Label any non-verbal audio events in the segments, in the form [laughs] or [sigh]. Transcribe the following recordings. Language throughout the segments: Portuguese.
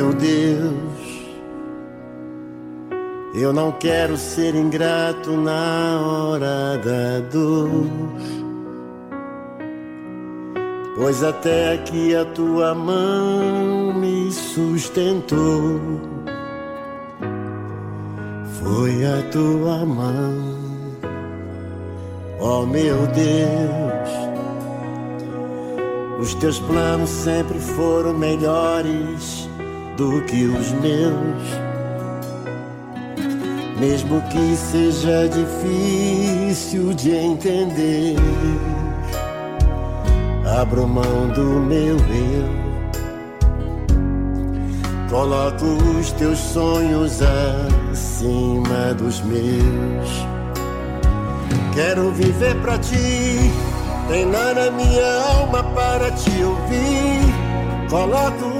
Meu Deus, eu não quero ser ingrato na hora da dor, pois até aqui a tua mão me sustentou. Foi a tua mão, oh meu Deus. Os teus planos sempre foram melhores do que os meus. Mesmo que seja difícil de entender, abro mão do meu eu. Coloco os teus sonhos acima dos meus. Quero viver pra ti, treinar a minha alma para te ouvir. Coloco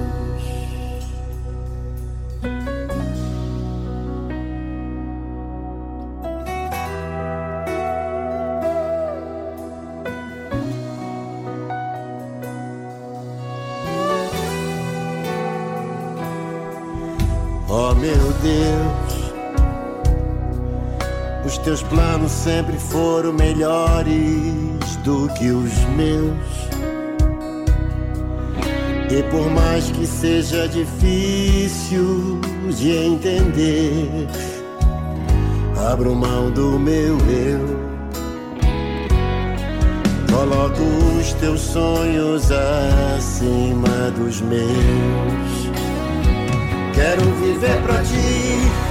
Teus planos sempre foram melhores do que os meus. E por mais que seja difícil de entender, abro mão do meu eu. Coloco os teus sonhos acima dos meus. Quero viver pra ti,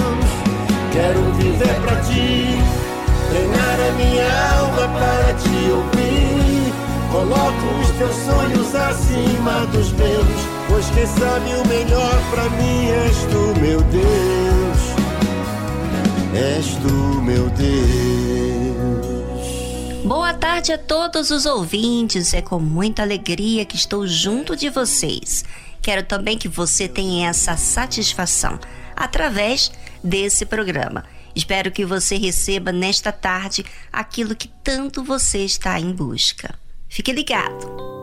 Quero viver pra ti, treinar a minha alma para te ouvir. Coloco os teus sonhos acima dos meus, pois quem sabe o melhor pra mim és tu, meu Deus. És tu, meu Deus. Boa tarde a todos os ouvintes. É com muita alegria que estou junto de vocês. Quero também que você tenha essa satisfação através desse programa. Espero que você receba nesta tarde aquilo que tanto você está em busca. Fique ligado!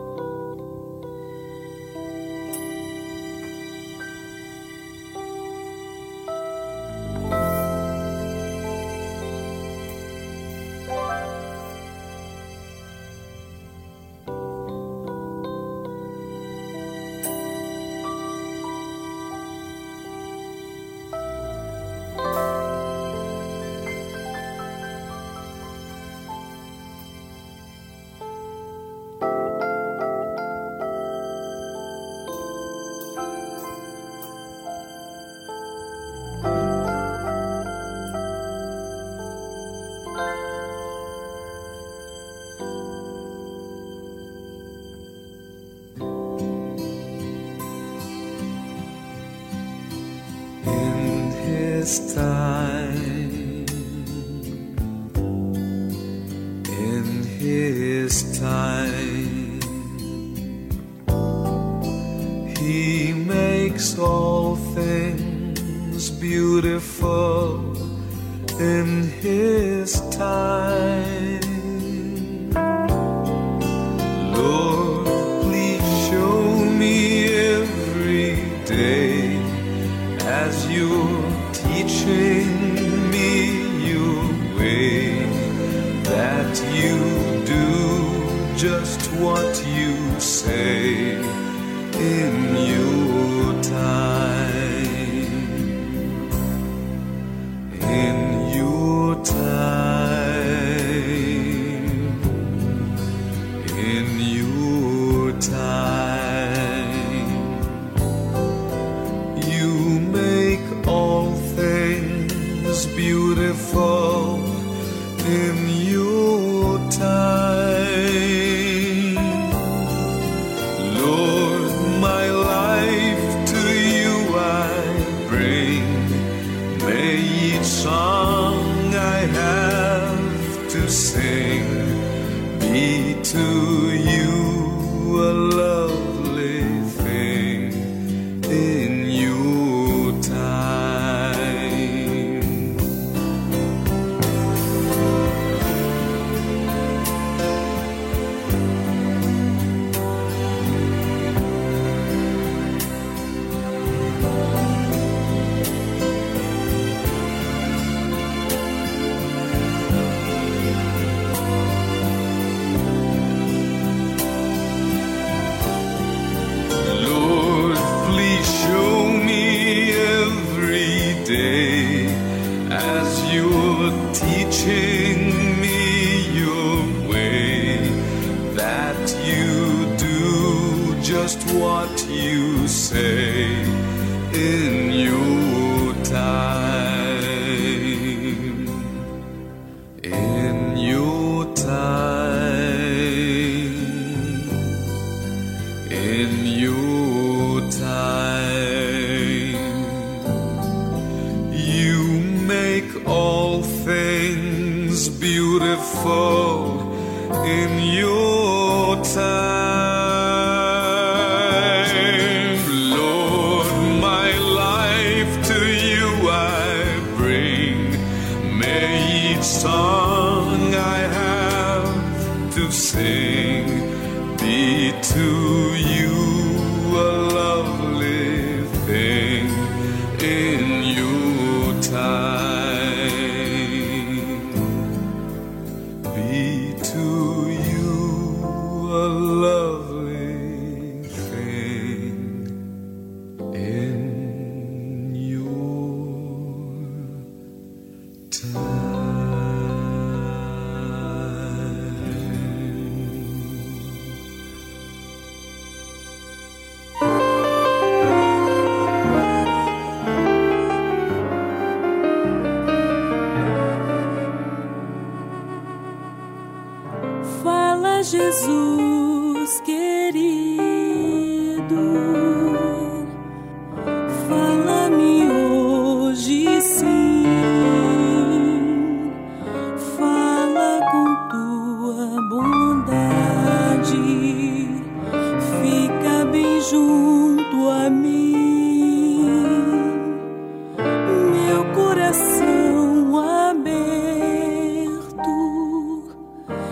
stars.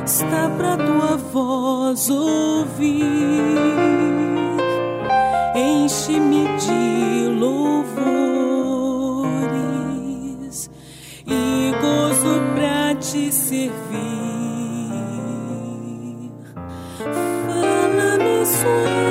está para tua voz ouvir. Enche-me de louvores e gozo para te servir. Fala-me, Senhor.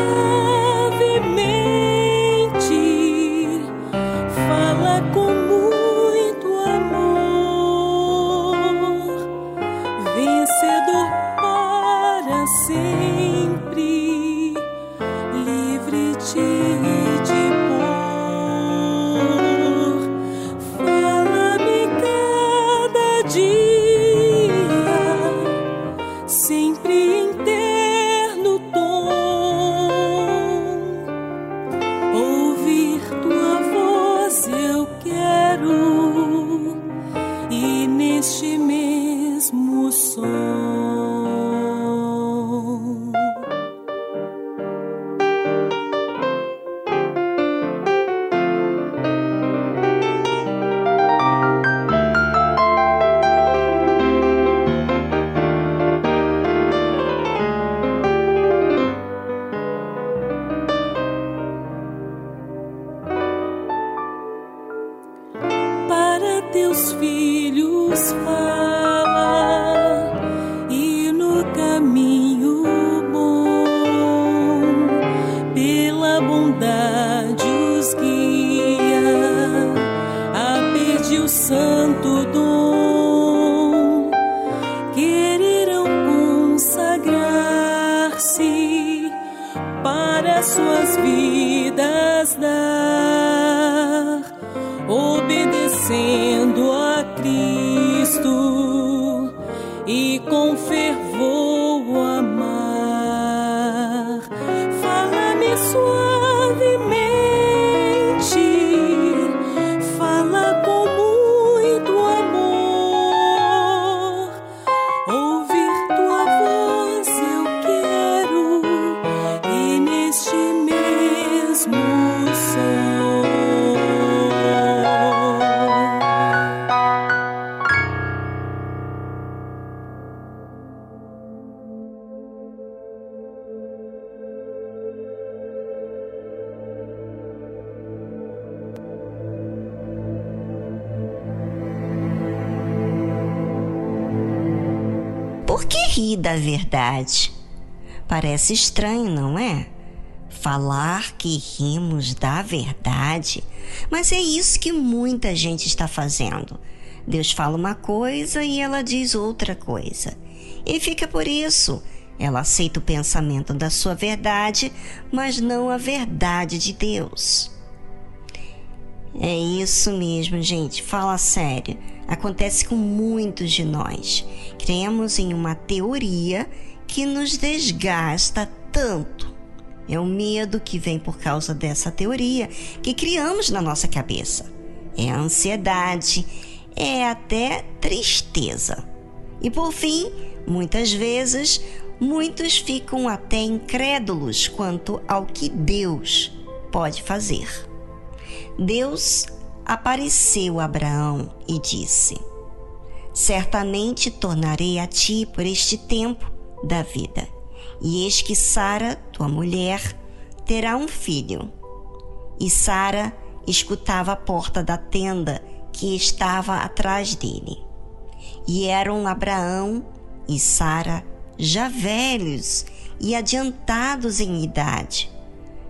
Verdade? Parece estranho, não é? Falar que rimos da verdade, mas é isso que muita gente está fazendo. Deus fala uma coisa e ela diz outra coisa. E fica por isso. Ela aceita o pensamento da sua verdade, mas não a verdade de Deus. É isso mesmo, gente. Fala sério. Acontece com muitos de nós. Cremos em uma teoria que nos desgasta tanto. É o medo que vem por causa dessa teoria que criamos na nossa cabeça. É a ansiedade, é até tristeza. E por fim, muitas vezes, muitos ficam até incrédulos quanto ao que Deus pode fazer. Deus apareceu a Abraão e disse: Certamente tornarei a ti por este tempo da vida, e eis que Sara, tua mulher, terá um filho. E Sara escutava a porta da tenda que estava atrás dele. E eram Abraão e Sara já velhos e adiantados em idade.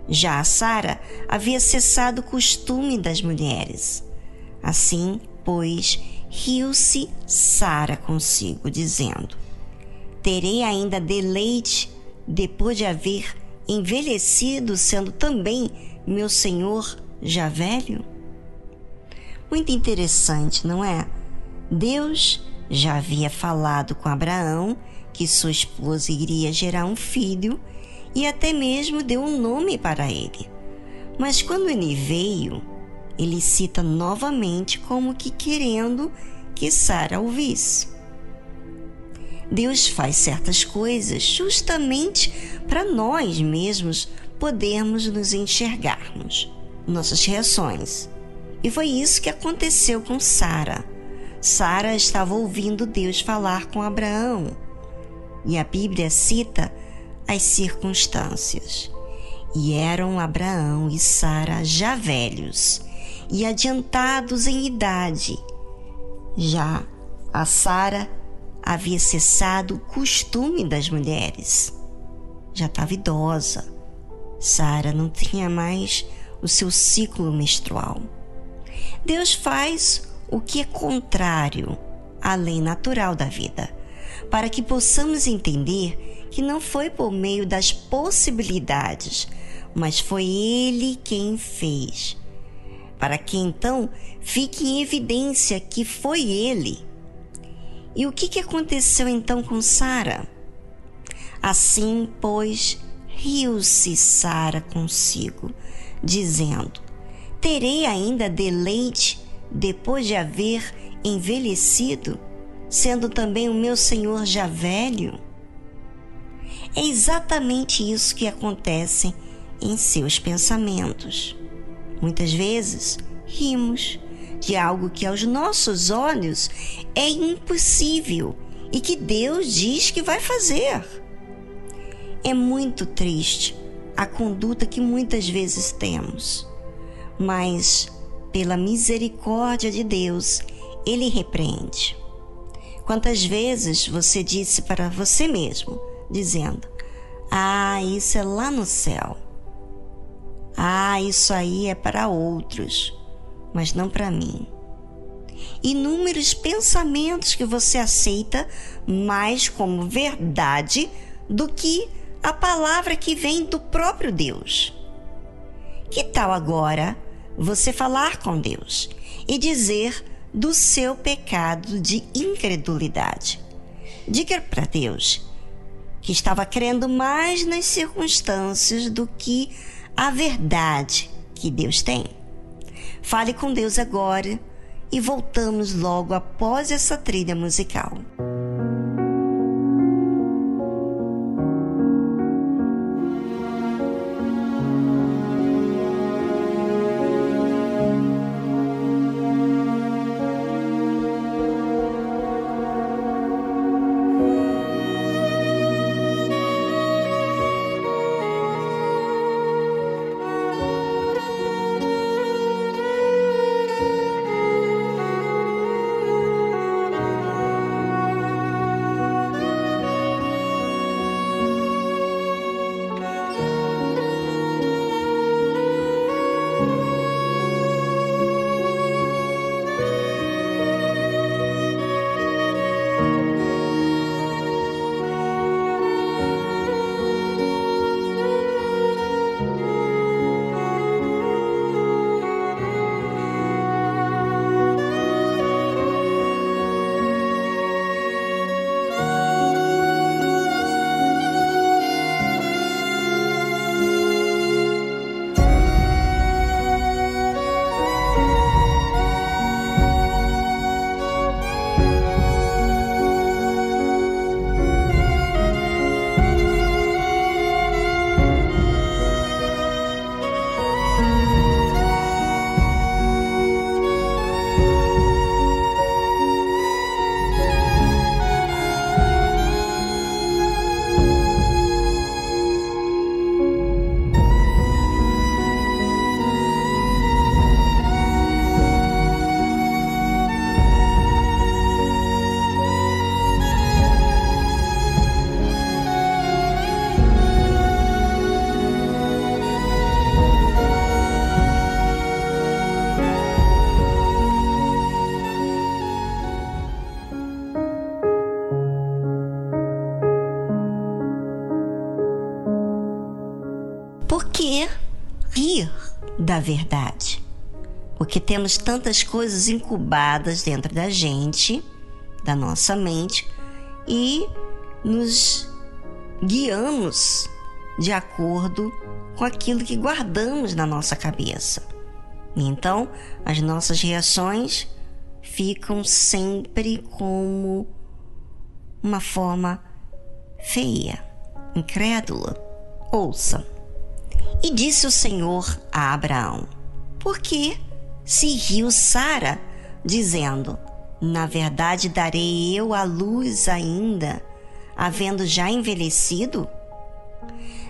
Já Sara havia cessado o costume das mulheres. Assim, pois, riu-se Sara consigo, dizendo: Terei ainda deleite depois de haver envelhecido, sendo também meu senhor já velho? Muito interessante, não é? Deus já havia falado com Abraão que sua esposa iria gerar um filho e até mesmo deu um nome para ele. Mas quando ele veio, ele cita novamente como que querendo que Sara ouvisse. Deus faz certas coisas justamente para nós mesmos podermos nos enxergarmos, nossas reações. E foi isso que aconteceu com Sara. Sara estava ouvindo Deus falar com Abraão. E a Bíblia cita as circunstâncias. E eram Abraão e Sara já velhos e adiantados em idade. Já a Sara havia cessado o costume das mulheres. Já estava idosa. Sara não tinha mais o seu ciclo menstrual. Deus faz o que é contrário à lei natural da vida, para que possamos entender que não foi por meio das possibilidades, mas foi Ele quem fez. Para que então fique em evidência que foi Ele. E o que, que aconteceu então com Sara? Assim, pois, riu-se Sara consigo, dizendo: Terei ainda deleite depois de haver envelhecido, sendo também o meu senhor já velho? É exatamente isso que acontece em seus pensamentos. Muitas vezes rimos de algo que aos nossos olhos é impossível e que Deus diz que vai fazer. É muito triste a conduta que muitas vezes temos, mas pela misericórdia de Deus, Ele repreende. Quantas vezes você disse para você mesmo, dizendo: Ah, isso é lá no céu. Ah, isso aí é para outros, mas não para mim. Inúmeros pensamentos que você aceita mais como verdade do que a palavra que vem do próprio Deus. Que tal agora você falar com Deus e dizer do seu pecado de incredulidade? Diga para Deus que estava crendo mais nas circunstâncias do que a verdade que Deus tem. Fale com Deus agora e voltamos logo após essa trilha musical. Da verdade. Porque temos tantas coisas incubadas dentro da gente, da nossa mente, e nos guiamos de acordo com aquilo que guardamos na nossa cabeça. Então, as nossas reações ficam sempre como uma forma feia, incrédula. Ouça. E disse o Senhor a Abraão: Por que se riu Sara, dizendo: Na verdade darei eu a luz ainda, havendo já envelhecido?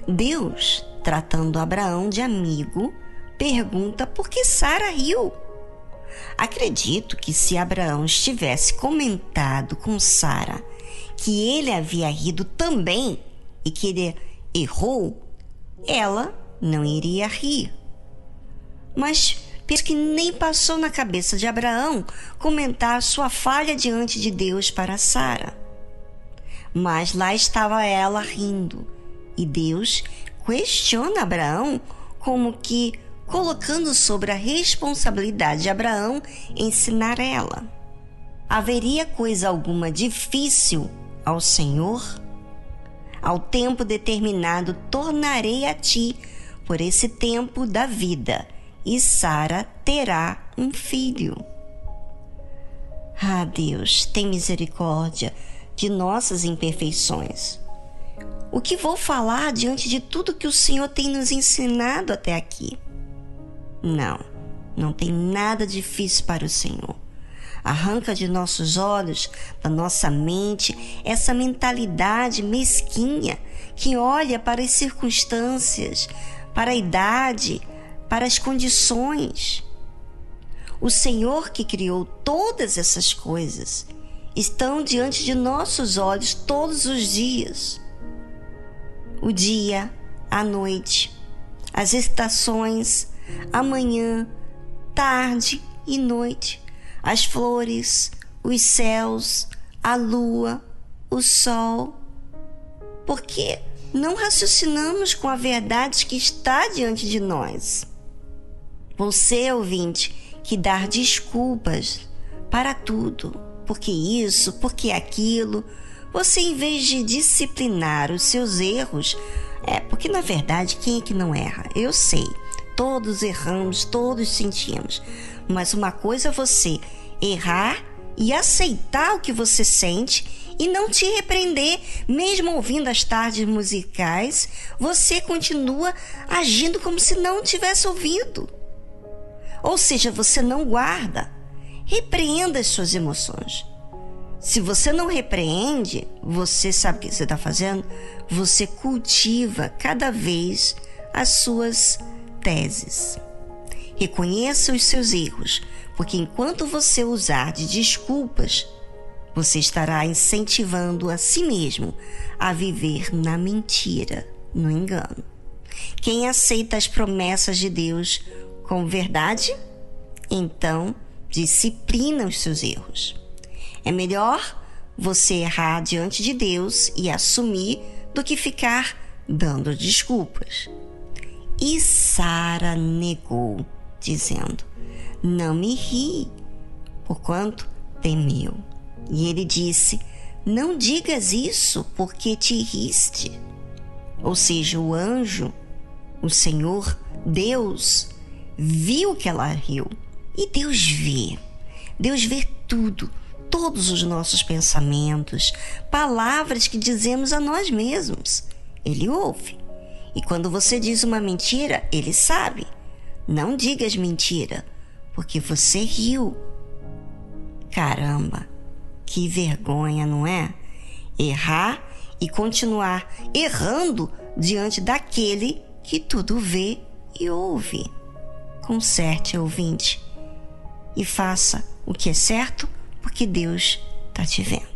Deus, tratando Abraão de amigo, pergunta por que Sara riu. Acredito que se Abraão estivesse comentado com Sara que ele havia rido também e que ele errou, ela não iria rir. Mas penso que nem passou na cabeça de Abraão comentar sua falha diante de Deus para Sara. Mas lá estava ela rindo, e Deus questiona Abraão como que colocando sobre a responsabilidade de Abraão ensinar ela. Haveria coisa alguma difícil ao Senhor? Ao tempo determinado tornarei a ti por esse tempo da vida, e Sara terá um filho. Ah, Deus, tem misericórdia de nossas imperfeições. O que vou falar diante de tudo que o Senhor tem nos ensinado até aqui? Não, não tem nada difícil para o Senhor. Arranca de nossos olhos, da nossa mente, essa mentalidade mesquinha que olha para as circunstâncias, para a idade, para as condições. O Senhor que criou todas essas coisas estão diante de nossos olhos todos os dias. O dia, a noite, as estações, a manhã, tarde e noite, as flores, os céus, a lua, o sol. Porque não raciocinamos com a verdade que está diante de nós. Você, ouvinte, que dar desculpas para tudo, porque isso, porque aquilo, você em vez de disciplinar os seus erros, é porque na verdade quem é que não erra? Eu sei, todos erramos, todos sentimos, mas uma coisa é você errar e aceitar o que você sente e não te repreender, mesmo ouvindo as tardes musicais, você continua agindo como se não tivesse ouvido. Ou seja, você não guarda. Repreenda as suas emoções. Se você não repreende, você sabe o que você está fazendo? Você cultiva cada vez as suas teses. Reconheça os seus erros, porque enquanto você usar de desculpas, você estará incentivando a si mesmo a viver na mentira, no engano. Quem aceita as promessas de Deus com verdade, então disciplina os seus erros. É melhor você errar diante de Deus e assumir do que ficar dando desculpas. E Sara negou, dizendo: Não me ri, porquanto temeu. E ele disse: Não digas isso, porque te riste. Ou seja, o anjo, o Senhor, Deus, viu que ela riu. E Deus vê. Deus vê tudo, todos os nossos pensamentos, palavras que dizemos a nós mesmos. Ele ouve. E quando você diz uma mentira, ele sabe. Não digas mentira, porque você riu. Caramba! Que vergonha, não é? Errar e continuar errando diante daquele que tudo vê e ouve. Conserte, ouvinte, e faça o que é certo, porque Deus está te vendo.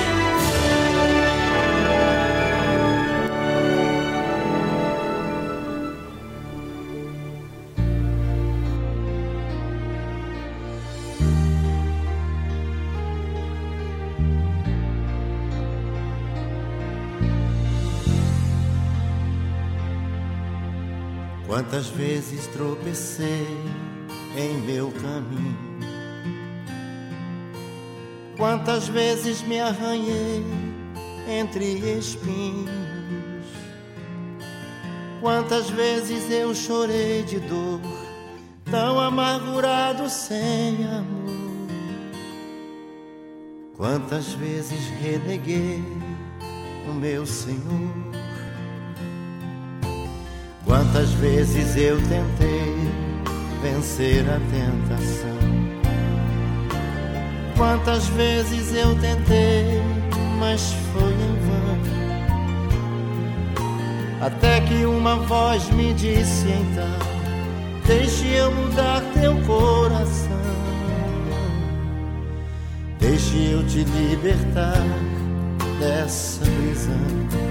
Vezes tropecei em meu caminho. Quantas vezes me arranhei entre espinhos. Quantas vezes eu chorei de dor, tão amargurado sem amor. Quantas vezes reneguei o meu Senhor. Quantas vezes eu tentei vencer a tentação. Quantas vezes eu tentei, mas foi em vão. Até que uma voz me disse então: Deixe eu mudar teu coração. Deixe eu te libertar dessa prisão.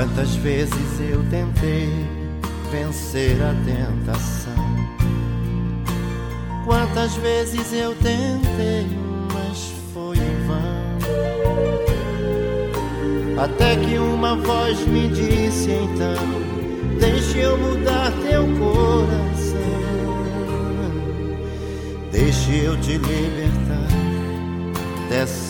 Quantas vezes eu tentei vencer a tentação? Quantas vezes eu tentei, mas foi em vão. Até que uma voz me disse então: Deixe eu mudar teu coração. Deixe eu te libertar dessa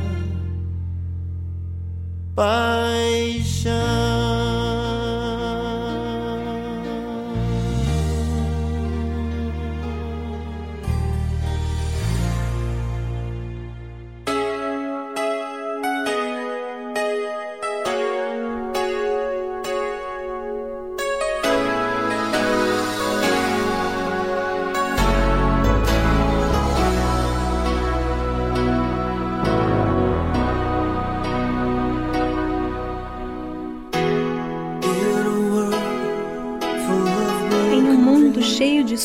paixão.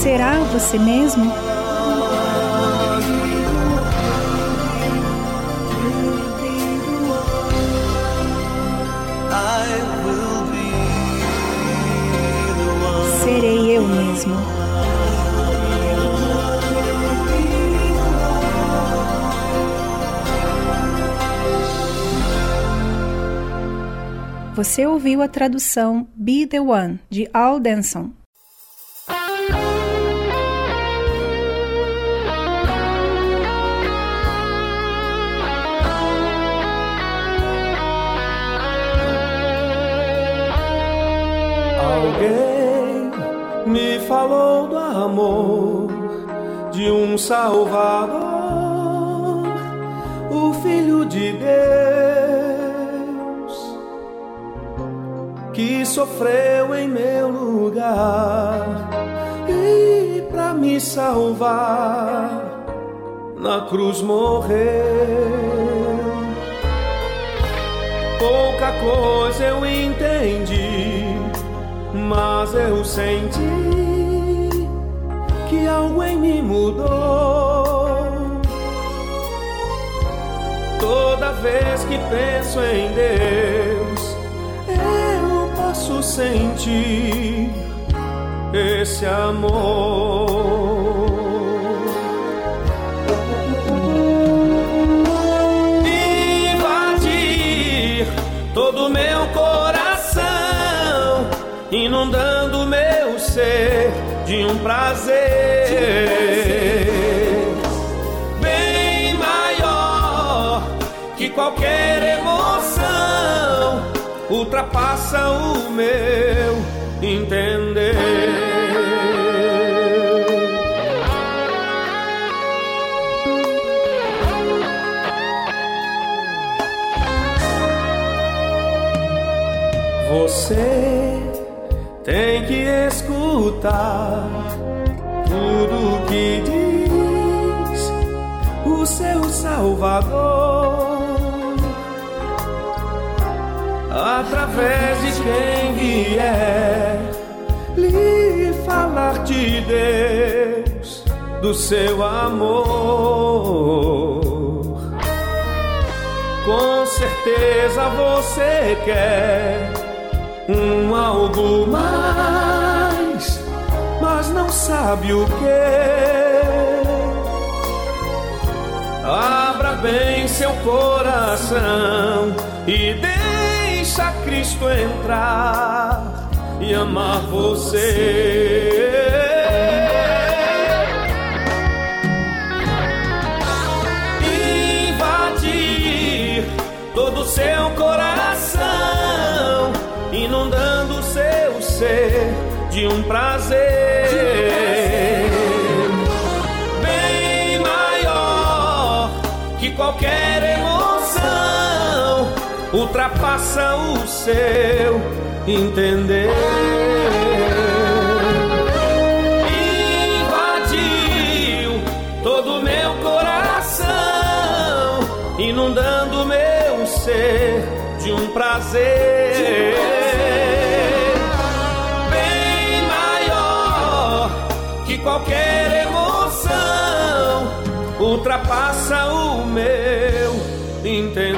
Será você mesmo? Serei eu mesmo. Você ouviu a tradução Be the One de Al Denson. Cruz morreu. Pouca coisa eu entendi mas eu senti que algo em mim mudou. Toda vez que penso em Deus, eu posso sentir esse amor. Inundando meu ser de um prazer bem maior que qualquer emoção, ultrapassa o meu entender. Você tem que escutar tudo que diz o seu Salvador através de quem vier Deus, do seu amor. Com certeza você quer algo mais, mas não sabe o que. Abra bem seu coração e deixa Cristo entrar e amar você. Um prazer. qualquer emoção ultrapassa o seu entender. Invadiu todo meu coração, inundando meu ser de um prazer. Que qualquer emoção ultrapassa o meu entender.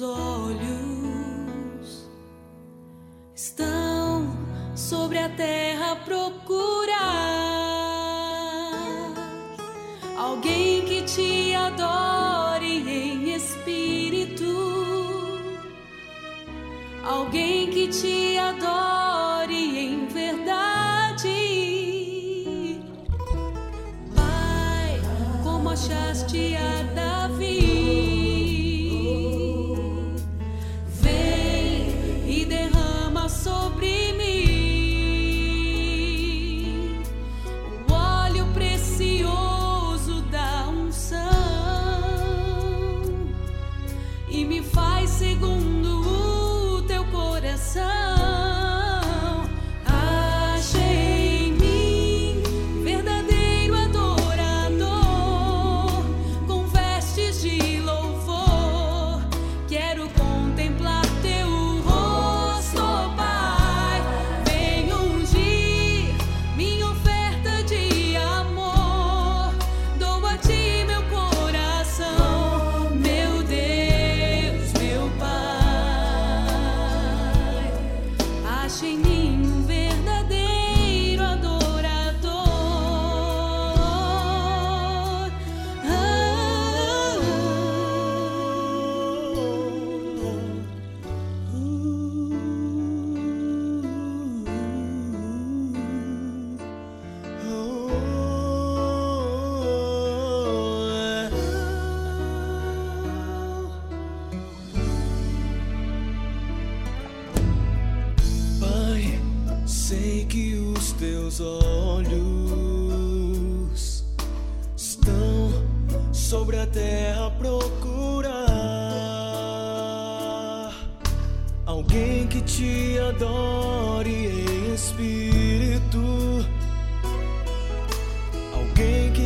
olhos.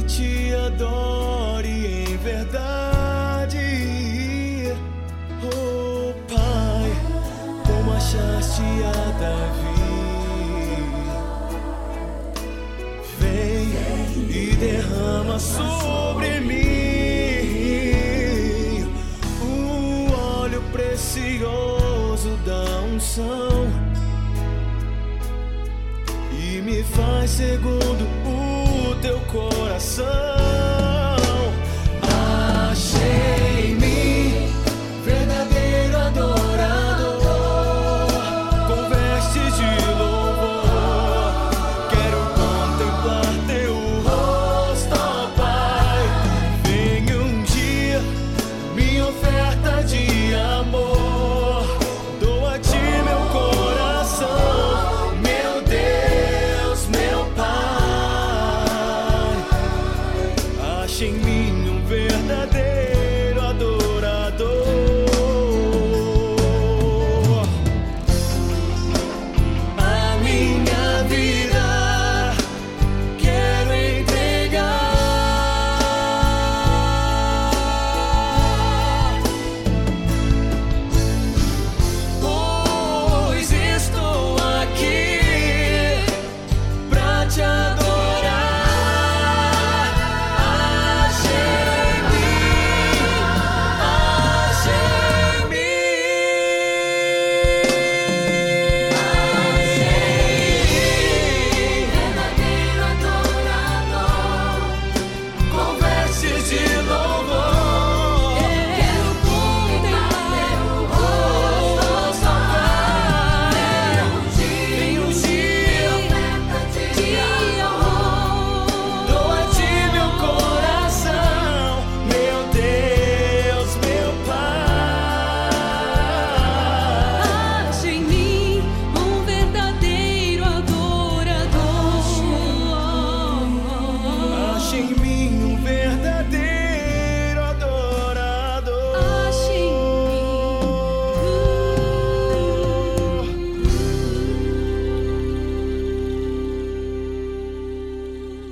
te adore em verdade. Oh Pai, como achaste a Davi? Vem e derrama sobre mim o óleo precioso da unção. E me faz segundo coração.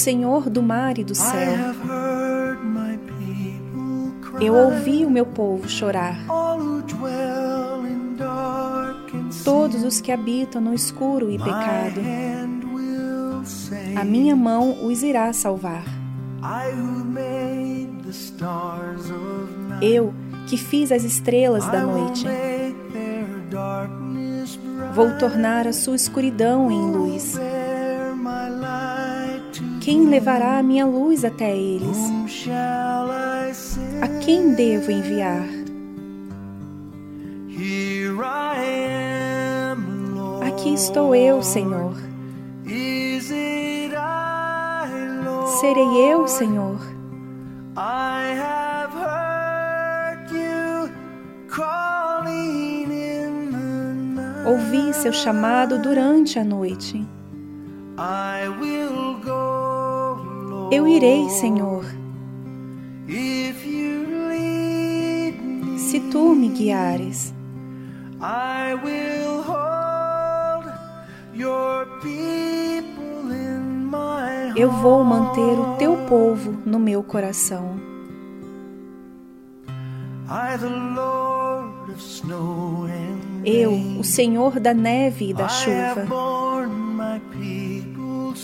Senhor do mar e do céu, eu ouvi o meu povo chorar. Todos os que habitam no escuro e pecado, a minha mão os irá salvar. Eu, que fiz as estrelas da noite, vou tornar a sua escuridão em luz. Levará a minha luz até eles? A quem devo enviar? Aqui estou eu, Senhor. Serei eu, Senhor. Ouvi seu chamado durante a noite. Eu irei, Senhor. Se tu me guiares, eu vou manter o teu povo no meu coração. Eu, o Senhor da neve e da chuva,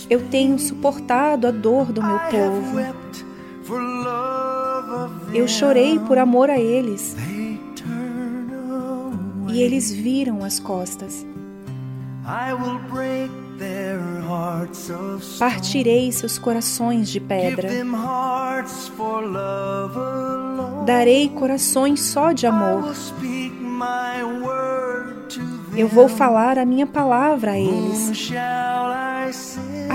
eu tenho suportado a dor do meu povo. Eu chorei por amor a eles. E eles viram as costas. Partirei seus corações de pedra. Darei corações só de amor. Eu vou falar a minha palavra a eles.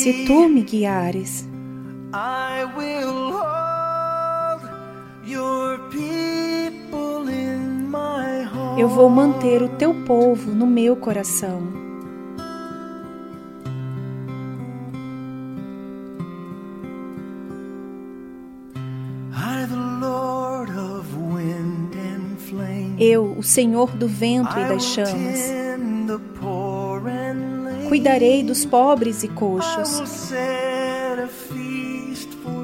Se tu me guiares, eu vou manter o teu povo no meu coração. Eu, o Senhor do vento e das chamas, cuidarei dos pobres e coxos.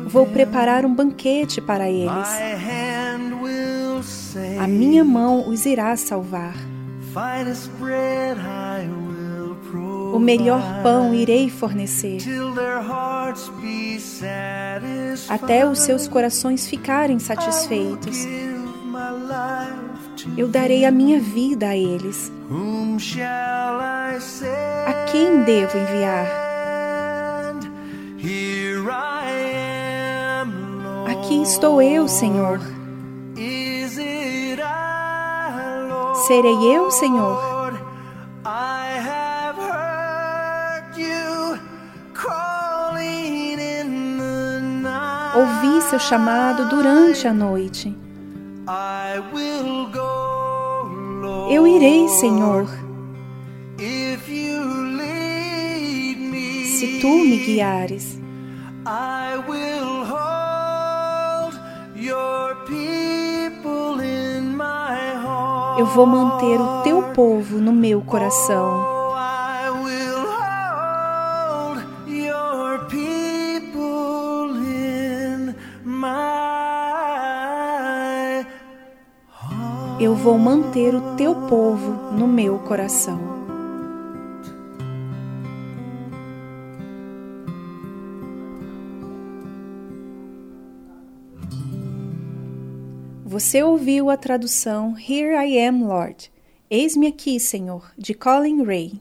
Vou preparar um banquete para eles. A minha mão os irá salvar. O melhor pão irei fornecer, até os seus corações ficarem satisfeitos. Eu darei a minha vida a eles. A quem devo enviar? Aqui estou eu, Senhor. Serei eu, Senhor. Ouvi seu chamado durante a noite. Eu irei, Senhor. Se tu me guiares, eu vou manter o teu povo no meu coração. Eu vou manter o teu povo no meu coração. Você ouviu a tradução Here I Am, Lord. Eis-me aqui, Senhor, de Colin Ray.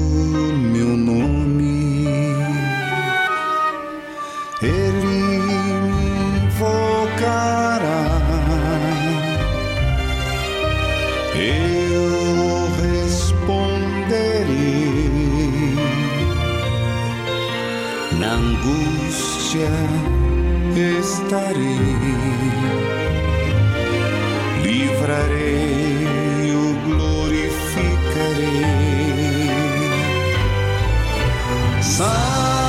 livrarei, o glorificarei. Saciá-lo-ei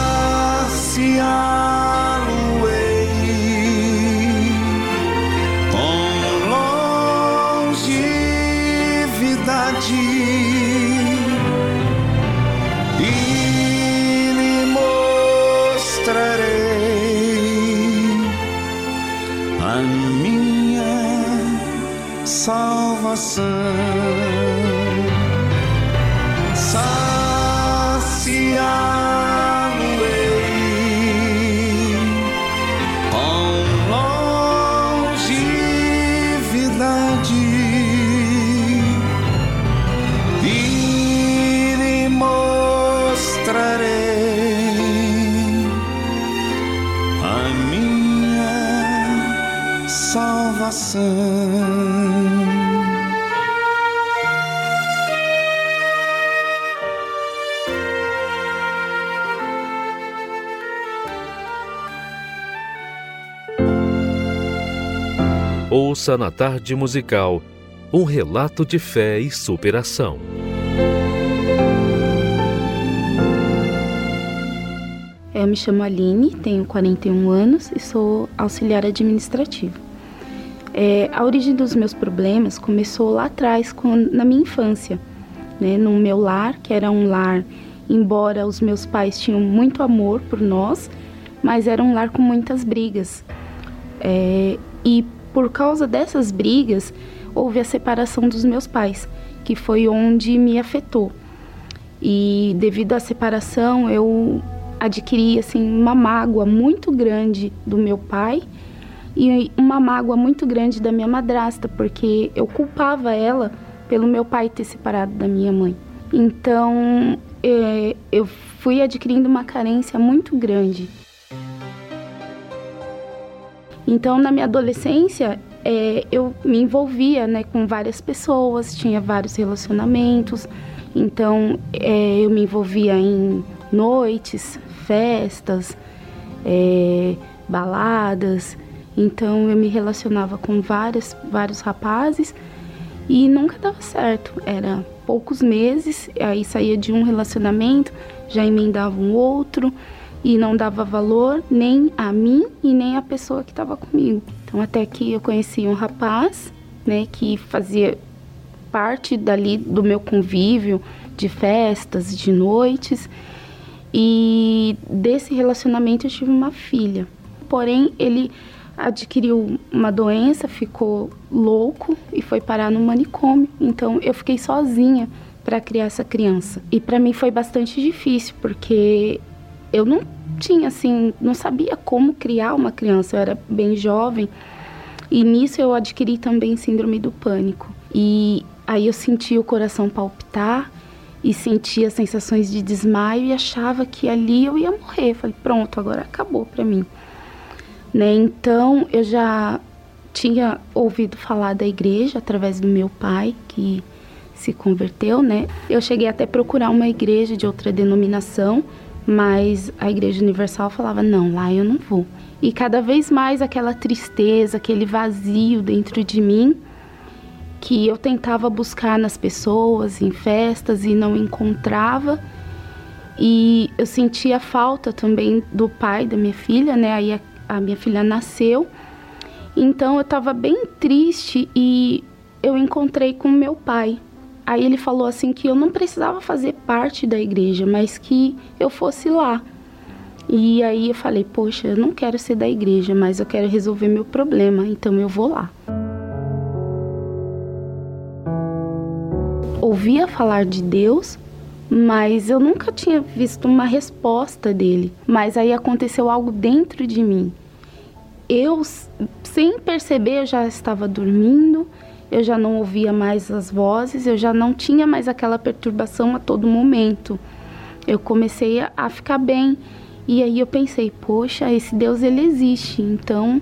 salvação. Saciá-lo-ei com longevidade e lhe mostrarei a minha salvação. Ouça na tarde musical um relato de fé e superação. Eu me chamo Aline, tenho 41 anos e sou auxiliar administrativo. É, a origem dos meus problemas começou lá atrás, na minha infância, né, no meu lar, que era um lar, embora os meus pais tinham muito amor por nós, mas era um lar com muitas brigas. É, e por causa dessas brigas, houve a separação dos meus pais, que foi onde me afetou. E devido à separação, eu adquiri assim uma mágoa muito grande do meu pai e uma mágoa muito grande da minha madrasta, porque eu culpava ela pelo meu pai ter separado da minha mãe. Então, eh, eu fui adquirindo uma carência muito grande. Então, na minha adolescência, eh, eu me envolvia né, com várias pessoas, tinha vários relacionamentos. Então, eh, eu me envolvia em noites, festas, eh, baladas. Então, eu me relacionava com vários, vários rapazes e nunca dava certo. Era poucos meses, aí saía de um relacionamento, já emendava um outro e não dava valor nem a mim e nem a pessoa que estava comigo. Então até que eu conheci um rapaz, né, que fazia parte dali do meu convívio de festas, de noites. E desse relacionamento eu tive uma filha. Porém, ele adquiriu uma doença, ficou louco e foi parar no manicômio. Então eu fiquei sozinha para criar essa criança. E para mim foi bastante difícil, porque eu não tinha assim, não sabia como criar uma criança, eu era bem jovem. E nisso eu adquiri também síndrome do pânico. E aí eu senti o coração palpitar e sentia sensações de desmaio e achava que ali eu ia morrer. Falei, pronto, agora acabou para mim. Né? Então eu já tinha ouvido falar da igreja através do meu pai, que se converteu, né? Eu cheguei até procurar uma igreja de outra denominação, mas a Igreja Universal falava: não, lá eu não vou. E cada vez mais aquela tristeza, aquele vazio dentro de mim, que eu tentava buscar nas pessoas, em festas e não encontrava. E eu sentia falta também do pai da minha filha, né? Aí a, a minha filha nasceu. Então eu estava bem triste e eu encontrei com meu pai. Aí ele falou assim que eu não precisava fazer parte da igreja, mas que eu fosse lá. E aí eu falei, poxa, eu não quero ser da igreja, mas eu quero resolver meu problema, então eu vou lá. Ouvia falar de Deus, mas eu nunca tinha visto uma resposta dele. Mas aí aconteceu algo dentro de mim. Eu, sem perceber, eu já estava dormindo, eu já não ouvia mais as vozes, eu já não tinha mais aquela perturbação a todo momento. Eu comecei a, a ficar bem. E aí eu pensei, poxa, esse Deus ele existe, então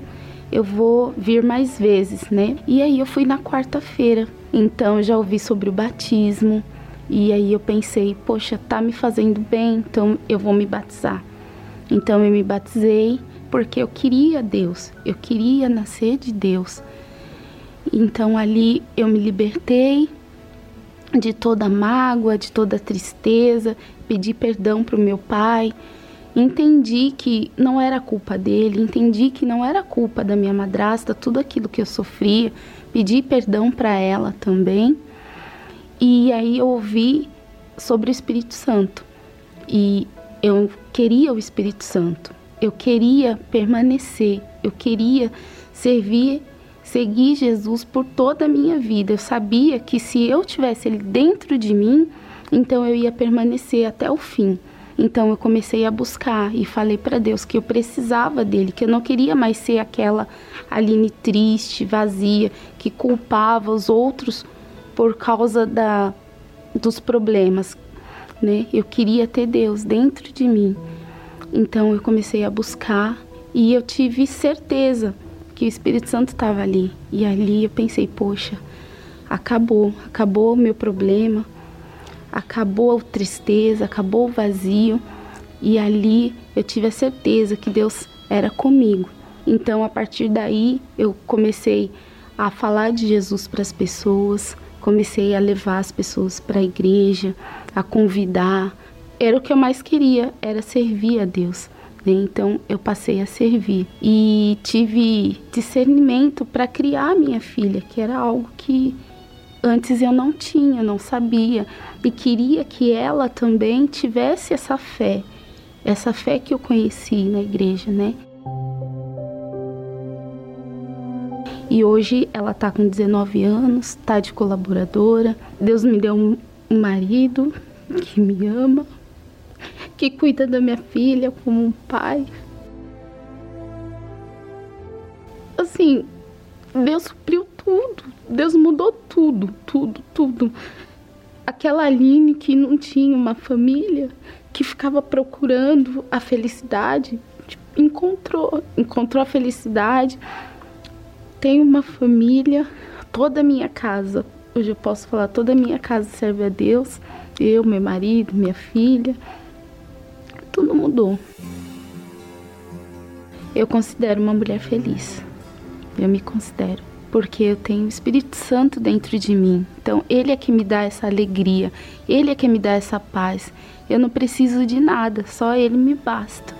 eu vou vir mais vezes, né? E aí eu fui na quarta-feira. Então eu já ouvi sobre o batismo. E aí eu pensei, poxa, tá me fazendo bem, então eu vou me batizar. Então eu me batizei porque eu queria Deus, eu queria nascer de Deus. Então ali eu me libertei de toda mágoa, de toda tristeza, pedi perdão para o meu pai, entendi que não era culpa dele, entendi que não era culpa da minha madrasta, tudo aquilo que eu sofria, pedi perdão para ela também. E aí eu ouvi sobre o Espírito Santo. E eu queria o Espírito Santo. Eu queria permanecer, eu queria servir Segui Jesus por toda a minha vida. Eu sabia que se eu tivesse ele dentro de mim, então eu ia permanecer até o fim. Então eu comecei a buscar e falei para Deus que eu precisava dele, que eu não queria mais ser aquela Aline triste, vazia, que culpava os outros por causa da, dos problemas, né? Eu queria ter Deus dentro de mim. Então eu comecei a buscar e eu tive certeza que o Espírito Santo estava ali. E ali eu pensei, poxa, acabou, acabou o meu problema, acabou a tristeza, acabou o vazio. E ali eu tive a certeza que Deus era comigo. Então, a partir daí, eu comecei a falar de Jesus para as pessoas, comecei a levar as pessoas para a igreja, a convidar. Era o que eu mais queria, era servir a Deus. Né? Então eu passei a servir e tive discernimento para criar minha filha, que era algo que antes eu não tinha, não sabia e queria que ela também tivesse essa fé, essa fé que eu conheci na igreja, né? E hoje ela está com 19 anos, está de colaboradora. Deus me deu um marido que me ama, que cuida da minha filha como um pai. Assim, Deus supriu tudo. Deus mudou tudo, tudo, tudo. Aquela Aline que não tinha uma família, que ficava procurando a felicidade, tipo, encontrou, encontrou a felicidade. Tem uma família, toda a minha casa, hoje eu posso falar, toda a minha casa serve a Deus. Eu, meu marido, minha filha tudo mudou. Eu considero uma mulher feliz. Eu me considero. Porque eu tenho o Espírito Santo dentro de mim. Então, Ele é que me dá essa alegria. Ele é que me dá essa paz. Eu não preciso de nada, só Ele me basta.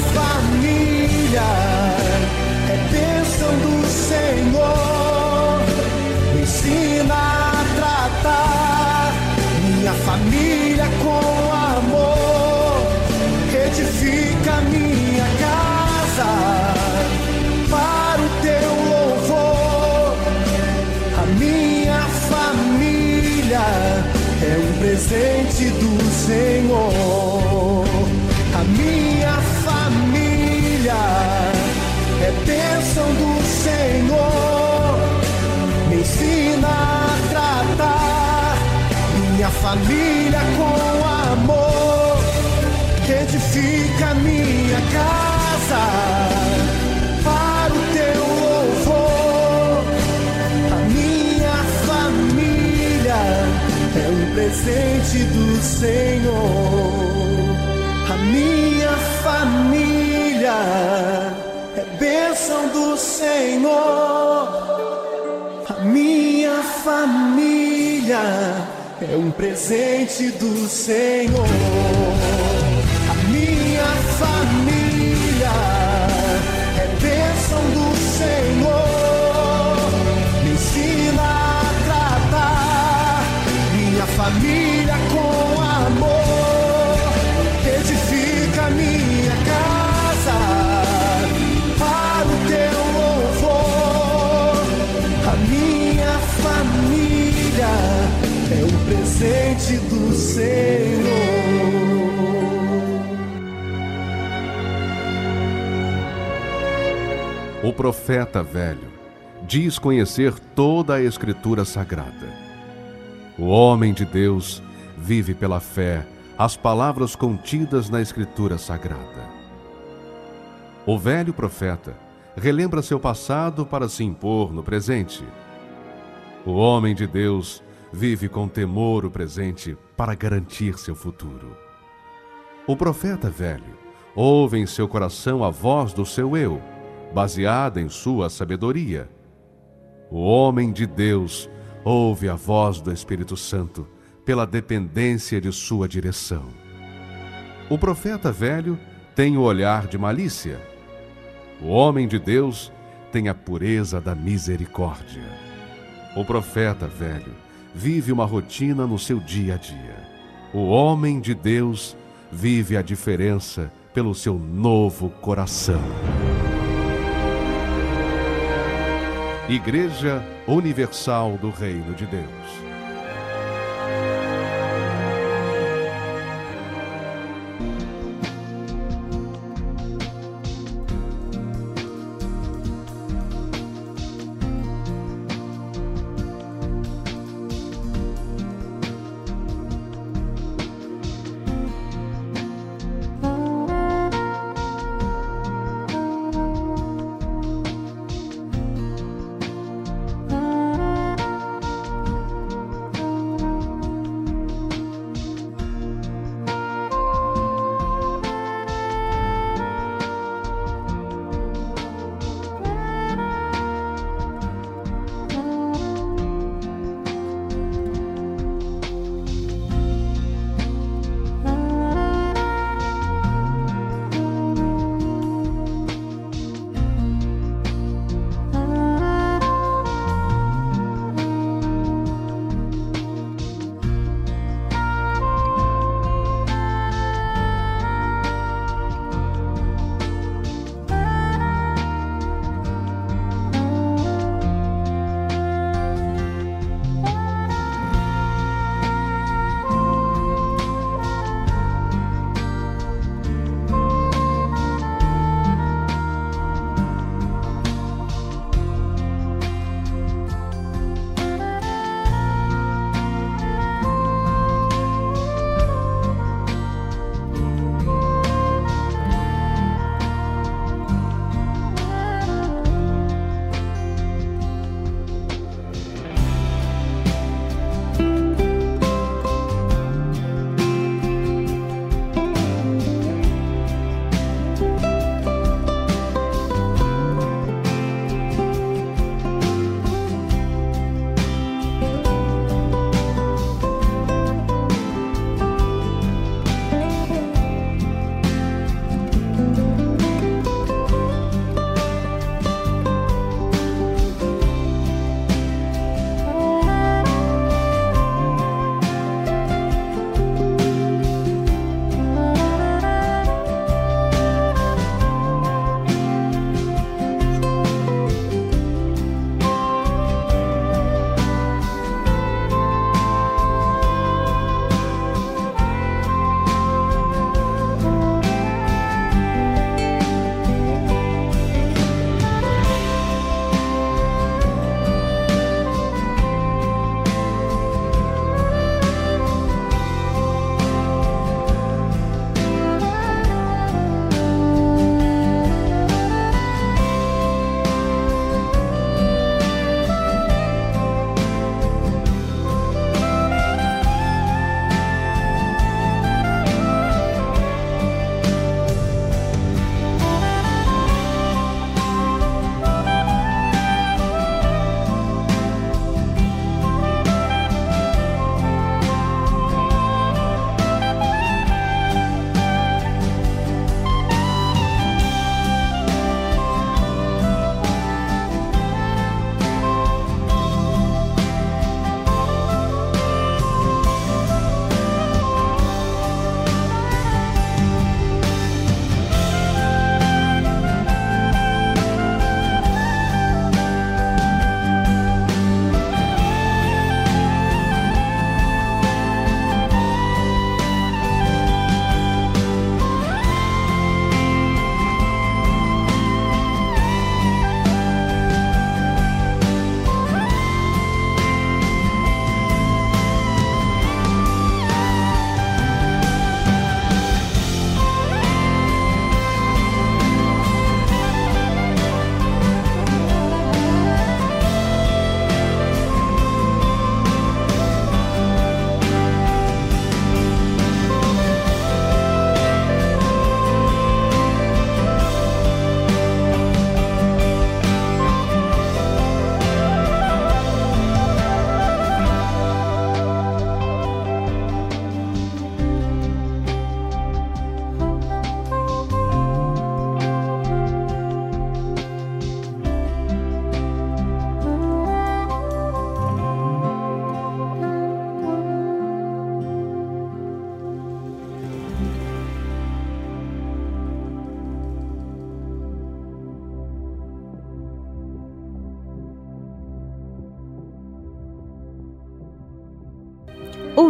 Senhor. A minha família é bênção do Senhor. Me ensina a tratar minha família com amor. Edifica minha casa presente do Senhor. A minha família é bênção do Senhor. A minha família é um presente do Senhor. Senhor. O profeta velho diz conhecer toda a Escritura Sagrada. O homem de Deus vive pela fé as palavras contidas na Escritura Sagrada. O velho profeta relembra seu passado para se impor no presente. O homem de Deus vive com temor o presente para garantir seu futuro. O profeta velho ouve em seu coração a voz do seu eu, baseada em sua sabedoria. O homem de Deus ouve a voz do Espírito Santo pela dependência de sua direção. O profeta velho tem o olhar de malícia. O homem de Deus tem a pureza da misericórdia. O profeta velho vive uma rotina no seu dia a dia. O homem de Deus vive a diferença pelo seu novo coração. Igreja Universal do Reino de Deus.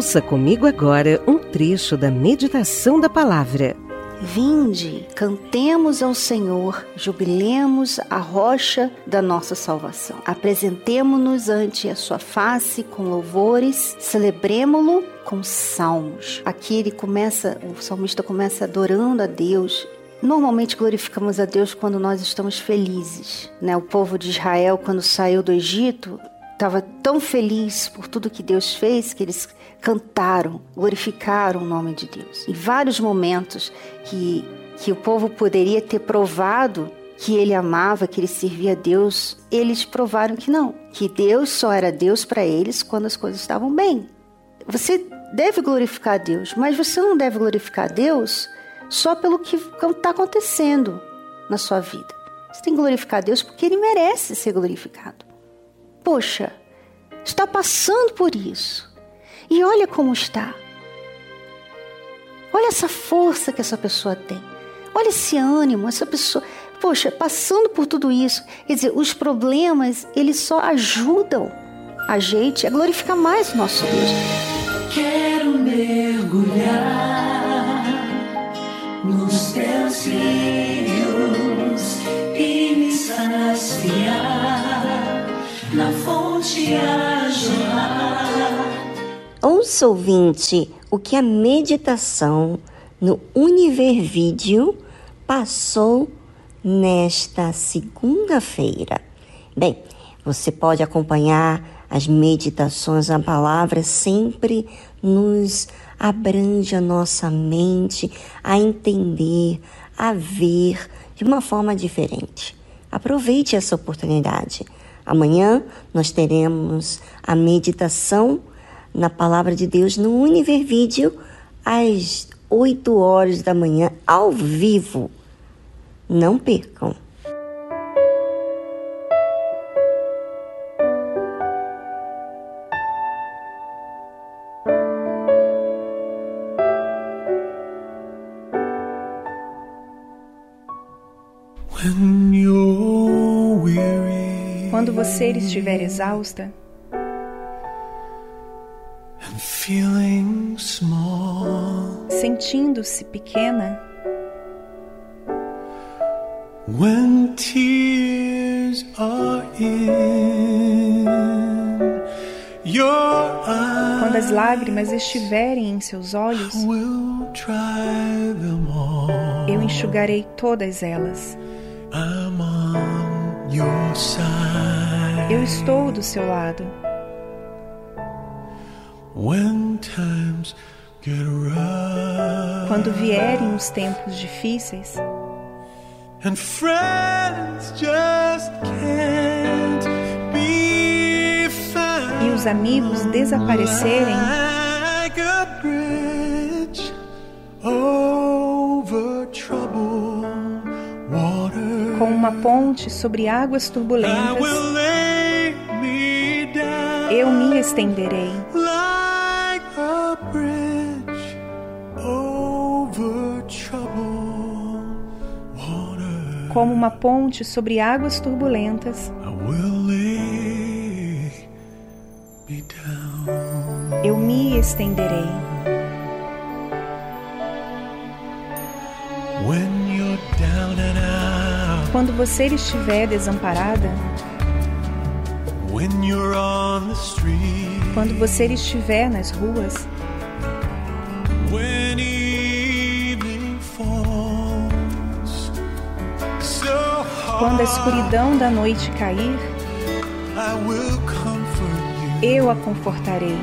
Ouça comigo agora um trecho da meditação da palavra. Vinde, cantemos ao Senhor, jubilemos a rocha da nossa salvação. Apresentemo-nos ante a sua face com louvores, celebremo-lo com salmos. Aqui ele começa, o salmista começa adorando a Deus, Normalmente glorificamos a Deus quando nós estamos felizes. Né? O povo de Israel, quando saiu do Egito, estava tão feliz por tudo que Deus fez que eles cantaram, glorificaram o nome de Deus. Em vários momentos que, que o povo poderia ter provado que ele amava, que ele servia a Deus, eles provaram que não, que Deus só era Deus para eles quando as coisas estavam bem. Você deve glorificar a Deus, mas você não deve glorificar a Deus só pelo que está acontecendo na sua vida. Você tem que glorificar a Deus porque Ele merece ser glorificado. Poxa, está passando por isso. E olha como está. Olha essa força que essa pessoa tem. Olha esse ânimo, essa pessoa. Poxa, passando por tudo isso. Quer dizer, os problemas, eles só ajudam a gente a glorificar mais o nosso Deus. Quero mergulhar nos teus rios e me saciar na fonte a jorrar. Ouça, ouvinte, o que a meditação no Univer Vídeo passou nesta segunda-feira. Bem, você pode acompanhar as meditações, a palavra sempre nos abrange a nossa mente a entender, a ver de uma forma diferente. Aproveite essa oportunidade. Amanhã nós teremos a meditação na Palavra de Deus no Univer Vídeo às 8 horas da manhã, ao vivo. Não percam! Quando você estiver exausta, sentindo-se pequena, When tears are in your eyes, quando as lágrimas estiverem em seus olhos, dry them all. eu enxugarei todas elas. I'm on your side. Eu estou do seu lado. Quando vierem os tempos difíceis e os amigos desaparecerem, com uma ponte sobre águas turbulentas, eu me estenderei como uma ponte sobre águas turbulentas. Eu me estenderei. Quando você estiver desamparada, quando você estiver nas ruas, quando a escuridão da noite cair, eu a confortarei.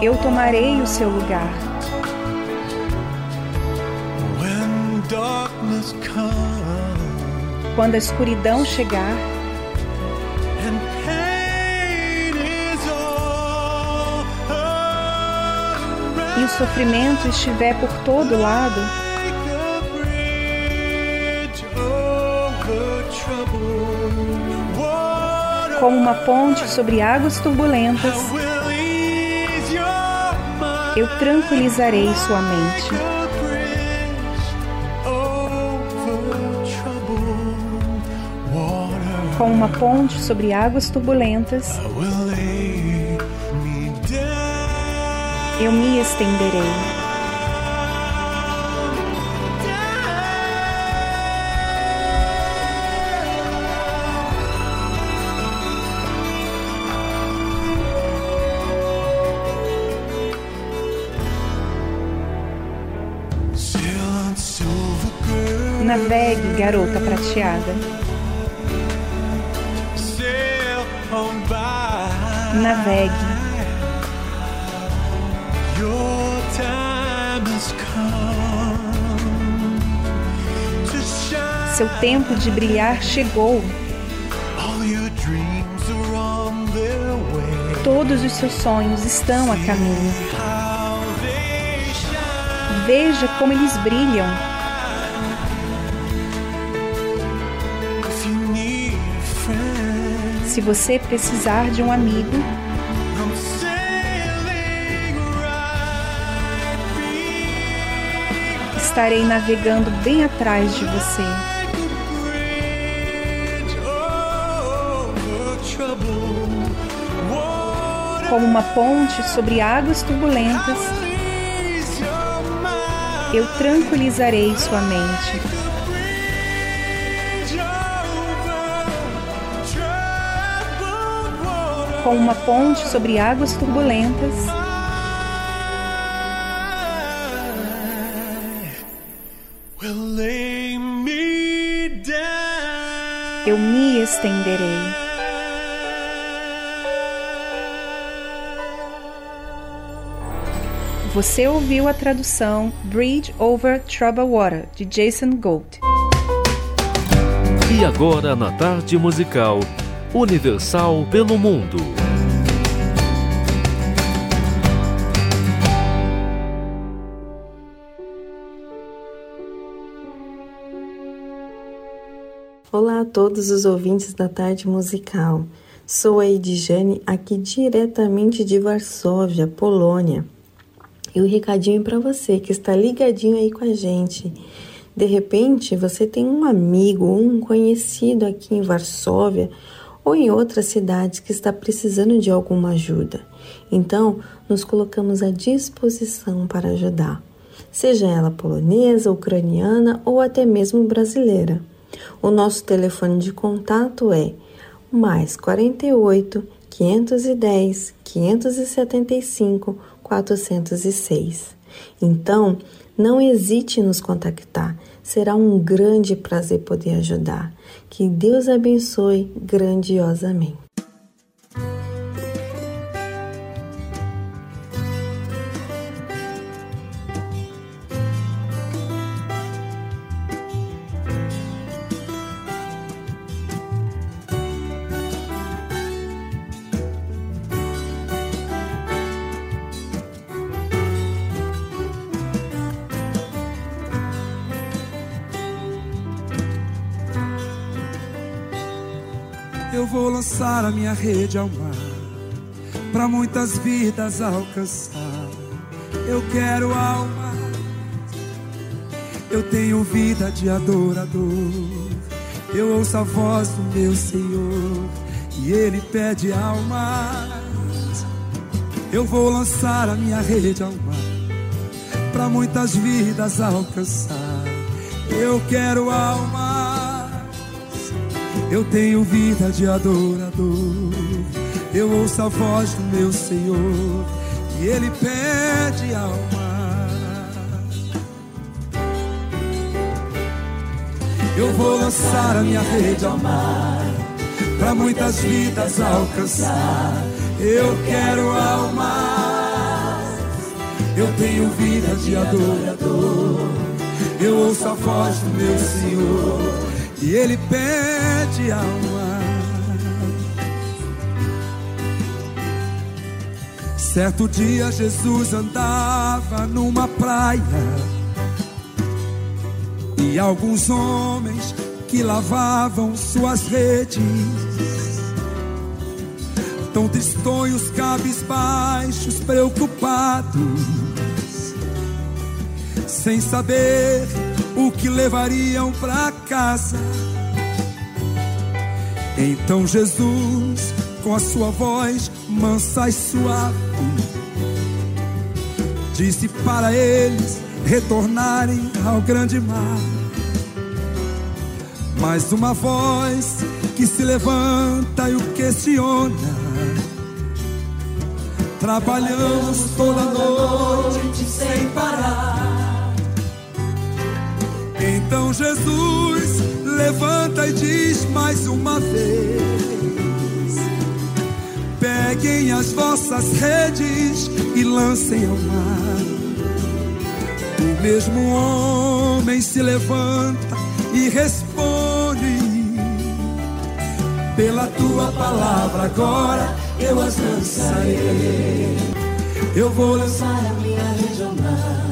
Eu tomarei o seu lugar. Quando a escuridão chegar e o sofrimento estiver por todo lado, como uma ponte sobre águas turbulentas, eu tranquilizarei sua mente. Like a bridge over troubled water. Com uma ponte sobre águas turbulentas, eu me estenderei. Prateada. Navegue. Seu tempo de brilhar chegou. Todos os seus sonhos estão a caminho. Veja como eles brilham. Se você precisar de um amigo, estarei navegando bem atrás de você. Como uma ponte sobre águas turbulentas, eu tranquilizarei sua mente. Com uma ponte sobre águas turbulentas. Eu me estenderei. Você ouviu a tradução Bridge Over Troubled Water de Jason Gold. E agora na tarde musical Universal pelo mundo. Olá a todos os ouvintes da tarde musical. Sou a Edjane, aqui diretamente de Varsóvia, Polônia. E o um recadinho para você que está ligadinho aí com a gente. De repente, você tem um amigo, um conhecido aqui em Varsóvia ou em outras cidades que está precisando de alguma ajuda. Então, nos colocamos à disposição para ajudar, seja ela polonesa, ucraniana ou até mesmo brasileira. O nosso telefone de contato é mais 48 510 575 406. Então, não hesite em nos contactar. Será um grande prazer poder ajudar. Que Deus abençoe grandiosamente. Lançar a minha rede ao mar, para muitas vidas alcançar. Eu quero alma, eu tenho vida de adorador. Eu ouço a voz do meu Senhor e Ele pede almas. Eu vou lançar a minha rede ao mar, para muitas vidas alcançar. Eu quero alma eu tenho vida de adorador. Eu ouço a voz do meu Senhor e Ele pede alma. Eu vou lançar a minha rede ao mar para muitas vidas alcançar. Eu quero almas. Eu tenho vida de adorador. Eu ouço a voz do meu Senhor e ele pede alma. Certo dia Jesus andava numa praia e alguns homens que lavavam suas redes, tão tristonhos, cabisbaixos, preocupados, sem saber o que levariam para casa. Então Jesus, com a sua voz mansa e suave, disse para eles retornarem ao grande mar. Mais uma voz que se levanta e o questiona. Trabalhamos toda noite sem parar. Então Jesus levanta e diz mais uma vez: Peguem as vossas redes e lancem ao mar. O mesmo homem se levanta e responde: Pela tua palavra agora eu as lançarei. Eu vou lançar a minha rede ao mar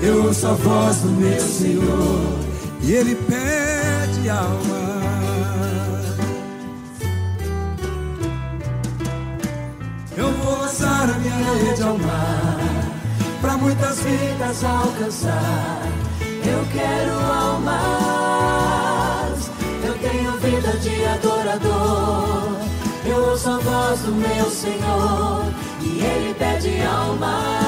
Eu ouço a voz do meu Senhor e Ele pede alma. Eu vou lançar a minha rede ao mar para muitas vidas alcançar. Eu quero almas. Eu tenho vida de adorador. Eu ouço a voz do meu Senhor e Ele pede almas.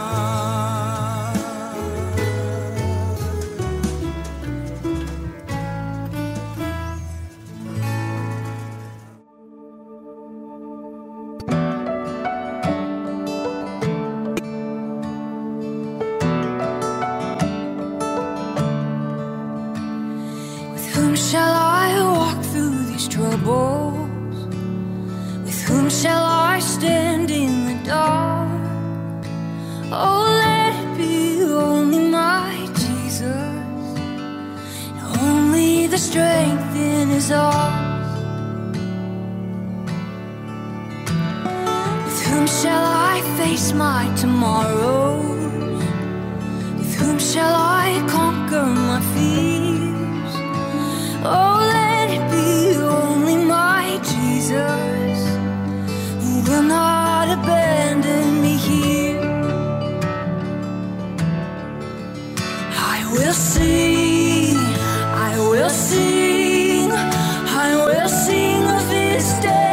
Troubles? With whom shall I stand in the dark? Oh, let it be only my Jesus, only the strength in His arms. With whom shall I face my tomorrows? With whom shall I conquer my fears? Oh, let Jesus will not abandon me here. I will sing, I will sing, I will sing of His steadfast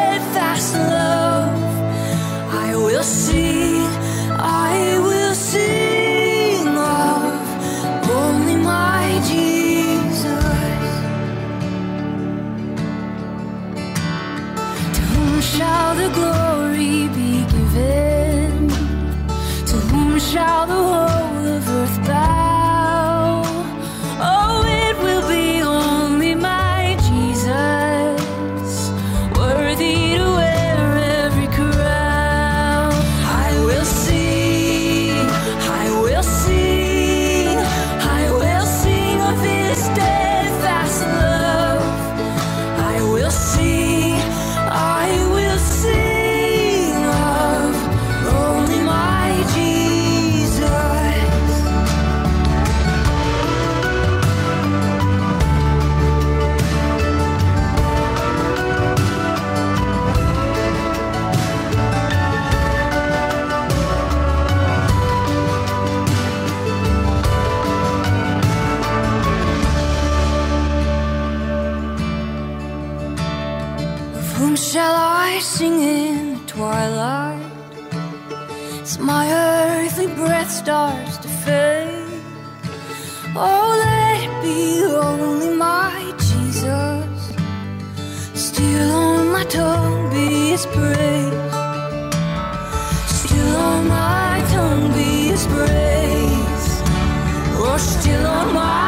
fade. Oh, let it be only my Jesus. Still on my tongue be his praise. Still on my tongue be his praise. Oh, still on my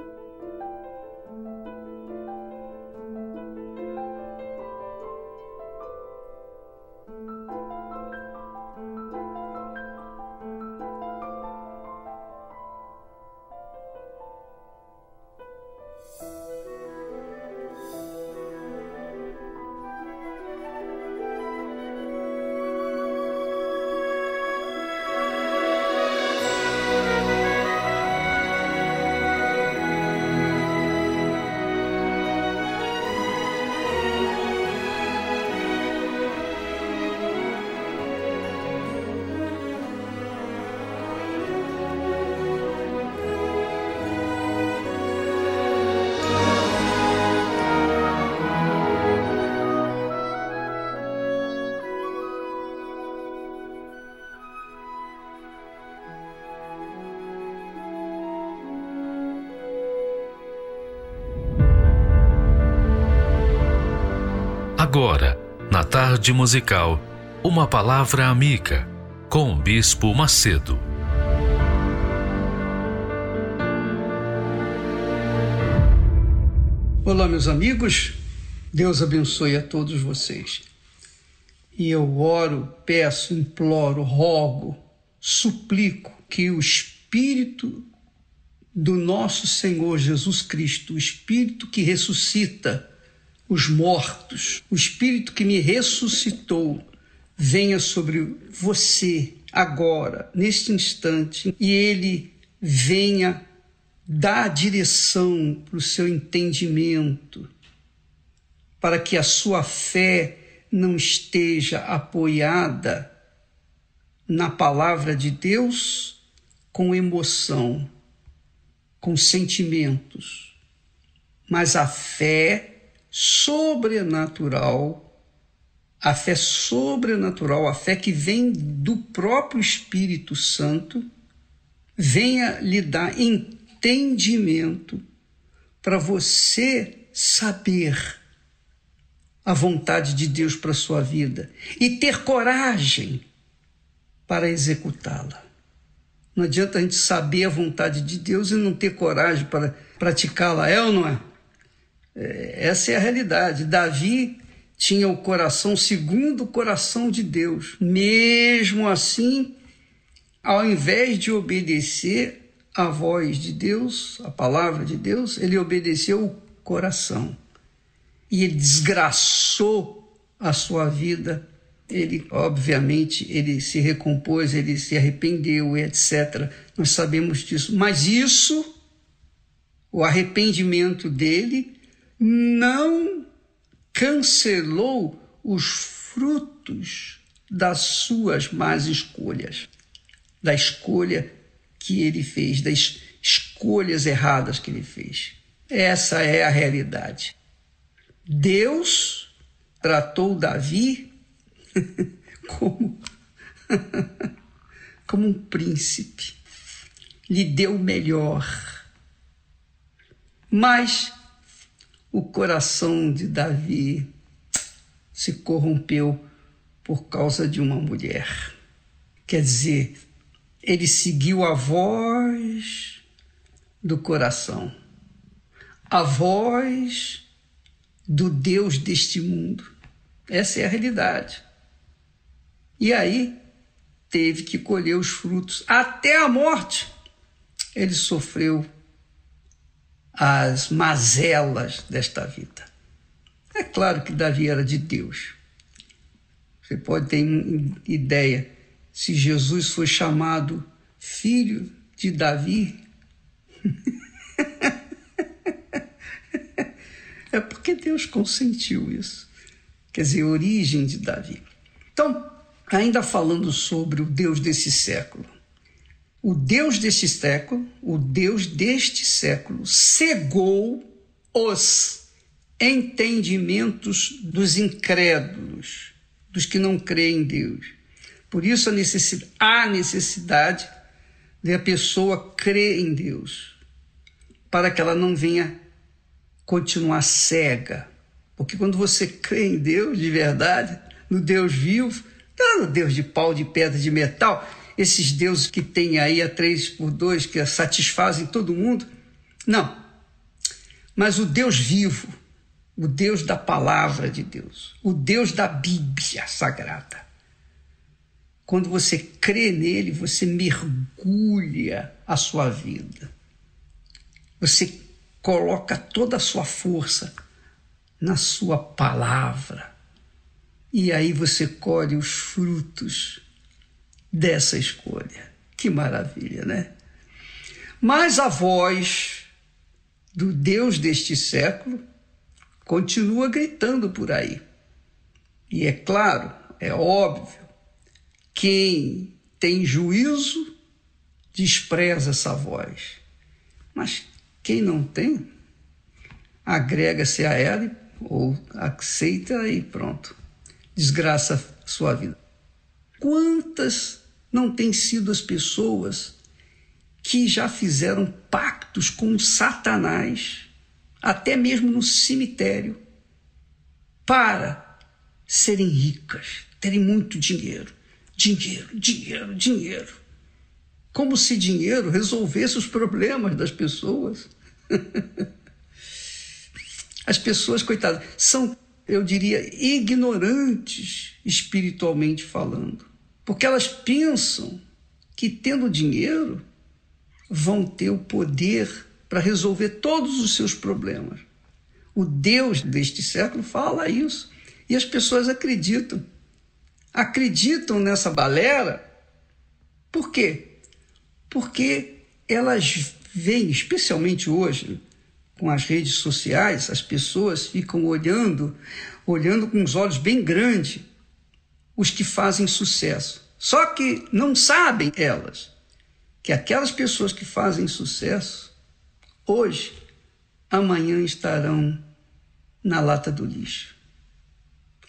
Tarde musical, uma palavra amiga com o Bispo Macedo. Olá, meus amigos. Deus abençoe a todos vocês. E eu oro, peço, imploro, rogo, suplico que o Espírito do nosso Senhor Jesus Cristo, o Espírito que ressuscita, os mortos, o Espírito que me ressuscitou, venha sobre você agora, neste instante, e ele venha dar direção para o seu entendimento, para que a sua fé não esteja apoiada na palavra de Deus com emoção, com sentimentos, mas a fé sobrenatural, a fé sobrenatural, a fé que vem do próprio Espírito Santo, venha lhe dar entendimento para você saber a vontade de Deus para sua vida e ter coragem para executá-la. Não adianta a gente saber a vontade de Deus e não ter coragem para praticá-la, é ou não é? É, essa é a realidade. Davi tinha o coração segundo o coração de Deus. Mesmo assim, ao invés de obedecer a voz de Deus, a palavra de Deus, ele obedeceu o coração. E ele desgraçou a sua vida. Ele, obviamente, ele se recompôs, ele se arrependeu, etc. Nós sabemos disso. Mas isso, o arrependimento dele, não cancelou os frutos das suas más escolhas, da escolha que ele fez, das escolhas erradas que ele fez. Essa é a realidade. Deus tratou Davi [laughs] como, [laughs] como um príncipe, lhe deu o melhor. Mas o coração de Davi se corrompeu por causa de uma mulher. Quer dizer, ele seguiu a voz do coração, a voz do Deus deste mundo. Essa é a realidade. E aí teve que colher os frutos até a morte. Ele sofreu as mazelas desta vida. É claro que Davi era de Deus. Você pode ter ideia se Jesus foi chamado filho de Davi. [laughs] é porque Deus consentiu isso. Quer dizer, origem de Davi. Então, ainda falando sobre o Deus desse século, o Deus deste século, o Deus deste século, cegou os entendimentos dos incrédulos, dos que não creem em Deus. Por isso a necessidade, há necessidade de a pessoa crer em Deus, para que ela não venha continuar cega. Porque quando você crê em Deus de verdade, no Deus vivo, Não, Deus de pau, de pedra, de metal, esses deuses que tem aí a três por dois, que satisfazem todo mundo. Não. Mas o Deus vivo, o Deus da palavra de Deus, o Deus da Bíblia Sagrada. Quando você crê nele, você mergulha a sua vida. Você coloca toda a sua força na sua palavra. E aí você colhe os frutos dessa escolha. Que maravilha, né? Mas a voz do Deus deste século continua gritando por aí. E é claro, é óbvio, quem tem juízo despreza essa voz. Mas quem não tem, agrega-se a ela ou aceita e pronto. Desgraça sua vida. Quantas não têm sido as pessoas que já fizeram pactos com Satanás, até mesmo no cemitério, para serem ricas, terem muito dinheiro. Dinheiro, dinheiro, dinheiro. Como se dinheiro resolvesse os problemas das pessoas. [laughs] As pessoas, coitadas, são, eu diria, ignorantes espiritualmente falando. Porque elas pensam que tendo dinheiro vão ter o poder para resolver todos os seus problemas. O Deus deste século fala isso. E as pessoas acreditam. Acreditam nessa balera. Por quê? Porque elas veem, especialmente hoje, com as redes sociais, as pessoas ficam olhando, olhando com os olhos bem grandes os que fazem sucesso. Só que não sabem elas que aquelas pessoas que fazem sucesso hoje, amanhã estarão na lata do lixo.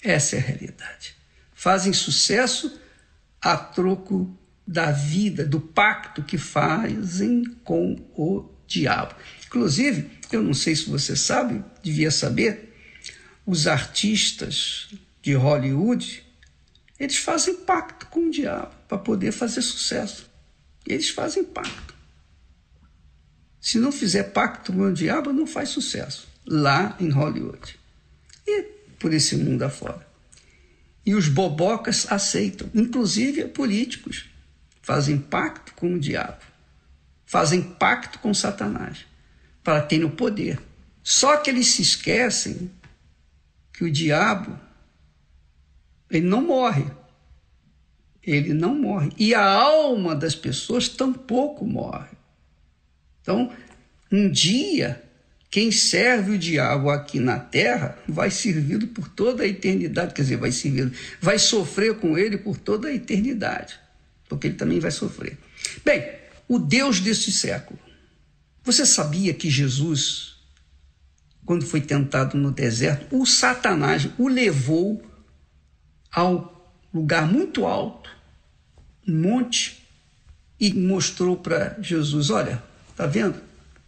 Essa é a realidade. Fazem sucesso a troco da vida, do pacto que fazem com o diabo. Inclusive, eu não sei se você sabe, devia saber, os artistas de Hollywood, eles fazem pacto com o diabo para poder fazer sucesso. Eles fazem pacto. Se não fizer pacto com o diabo, não faz sucesso lá em Hollywood e por esse mundo afora. E os bobocas aceitam, inclusive políticos, fazem pacto com o diabo, fazem pacto com Satanás para ter o poder. Só que eles se esquecem que o diabo ele não morre. Ele não morre. E a alma das pessoas tampouco morre. Então, um dia, quem serve o diabo aqui na terra vai servido por toda a eternidade. Quer dizer, vai servir, vai sofrer com ele por toda a eternidade. Porque ele também vai sofrer. Bem, o Deus deste século você sabia que Jesus, quando foi tentado no deserto, o Satanás o levou ao lugar muito alto, um monte, e mostrou para Jesus: Olha, tá vendo?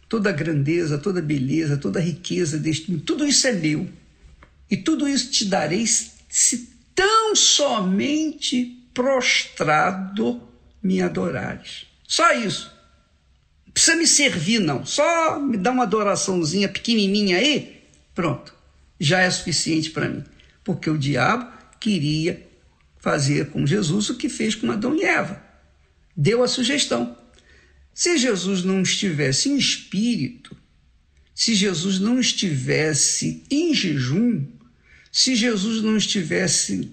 Toda a grandeza, toda a beleza, toda a riqueza deste mundo, tudo isso é meu. E tudo isso te darei se tão somente prostrado me adorares. Só isso precisa me servir, não. Só me dá uma adoraçãozinha pequenininha aí, pronto. Já é suficiente para mim. Porque o diabo queria fazer com Jesus o que fez com Adão e Eva. Deu a sugestão. Se Jesus não estivesse em espírito, se Jesus não estivesse em jejum, se Jesus não estivesse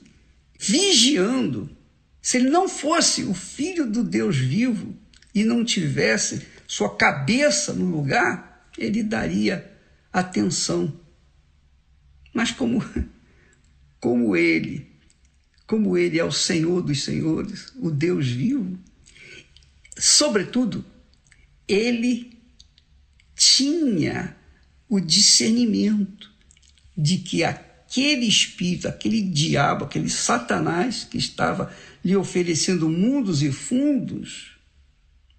vigiando, se ele não fosse o filho do Deus vivo e não tivesse sua cabeça no lugar, ele daria atenção. Mas como, como ele, como ele é o Senhor dos senhores, o Deus vivo, sobretudo, ele tinha o discernimento de que aquele espírito, aquele diabo, aquele Satanás que estava lhe oferecendo mundos e fundos,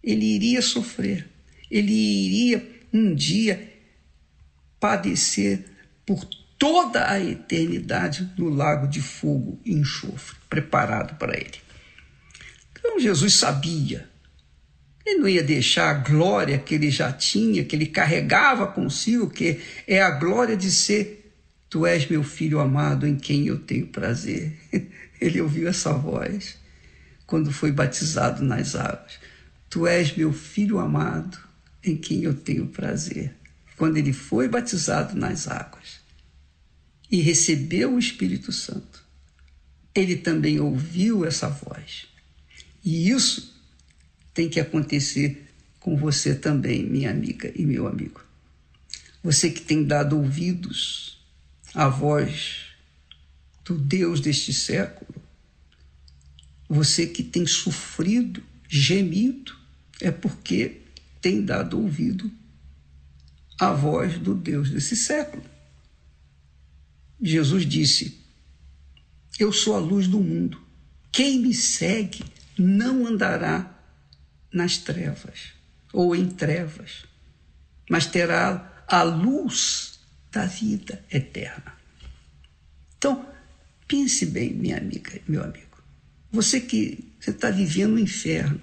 ele iria sofrer, ele iria um dia padecer por toda a eternidade no lago de fogo e enxofre, preparado para ele. Então Jesus sabia. Ele não ia deixar a glória que ele já tinha, que ele carregava consigo, que é a glória de ser Tu és meu filho amado em quem eu tenho prazer. [laughs] Ele ouviu essa voz quando foi batizado nas águas. Tu és meu filho amado em quem eu tenho prazer. Quando ele foi batizado nas águas e recebeu o Espírito Santo, ele também ouviu essa voz. E isso tem que acontecer com você também, minha amiga e meu amigo. Você que tem dado ouvidos à voz do Deus deste século, você que tem sofrido, gemido, é porque tem dado ouvido à voz do Deus desse século. Jesus disse: Eu sou a luz do mundo. Quem me segue não andará nas trevas ou em trevas, mas terá a luz da vida eterna. Então, pense bem, minha amiga meu amigo. Você que está vivendo o um inferno.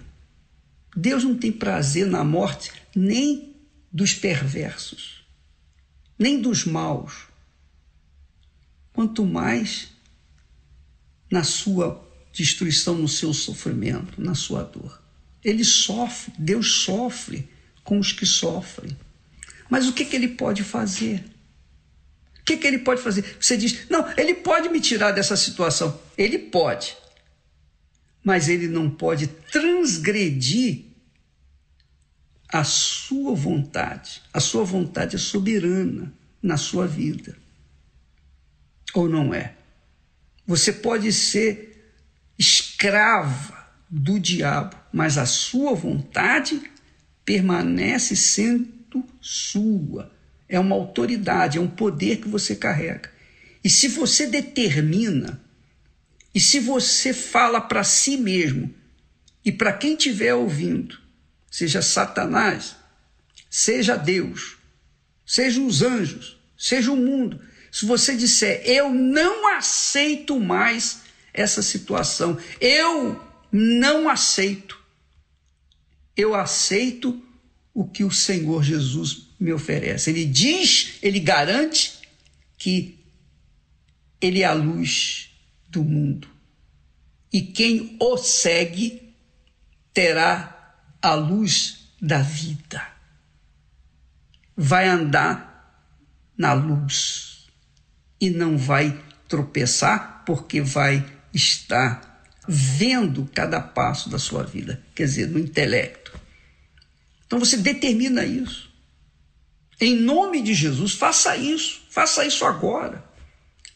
Deus não tem prazer na morte nem dos perversos, nem dos maus. Quanto mais na sua destruição, no seu sofrimento, na sua dor. Ele sofre, Deus sofre com os que sofrem. Mas o que, que ele pode fazer? O que, que ele pode fazer? Você diz, não, ele pode me tirar dessa situação. Ele pode. Mas ele não pode transgredir a sua vontade. A sua vontade é soberana na sua vida. Ou não é? Você pode ser escrava do diabo, mas a sua vontade permanece sendo sua. É uma autoridade, é um poder que você carrega. E se você determina, e se você fala para si mesmo e para quem estiver ouvindo, seja Satanás, seja Deus, seja os anjos, seja o mundo, se você disser, eu não aceito mais essa situação, eu não aceito, eu aceito o que o Senhor Jesus me oferece. Ele diz, ele garante que ele é a luz do mundo. E quem o segue terá a luz da vida. Vai andar na luz e não vai tropeçar porque vai estar vendo cada passo da sua vida, quer dizer, no intelecto. Então você determina isso. Em nome de Jesus, faça isso, faça isso agora.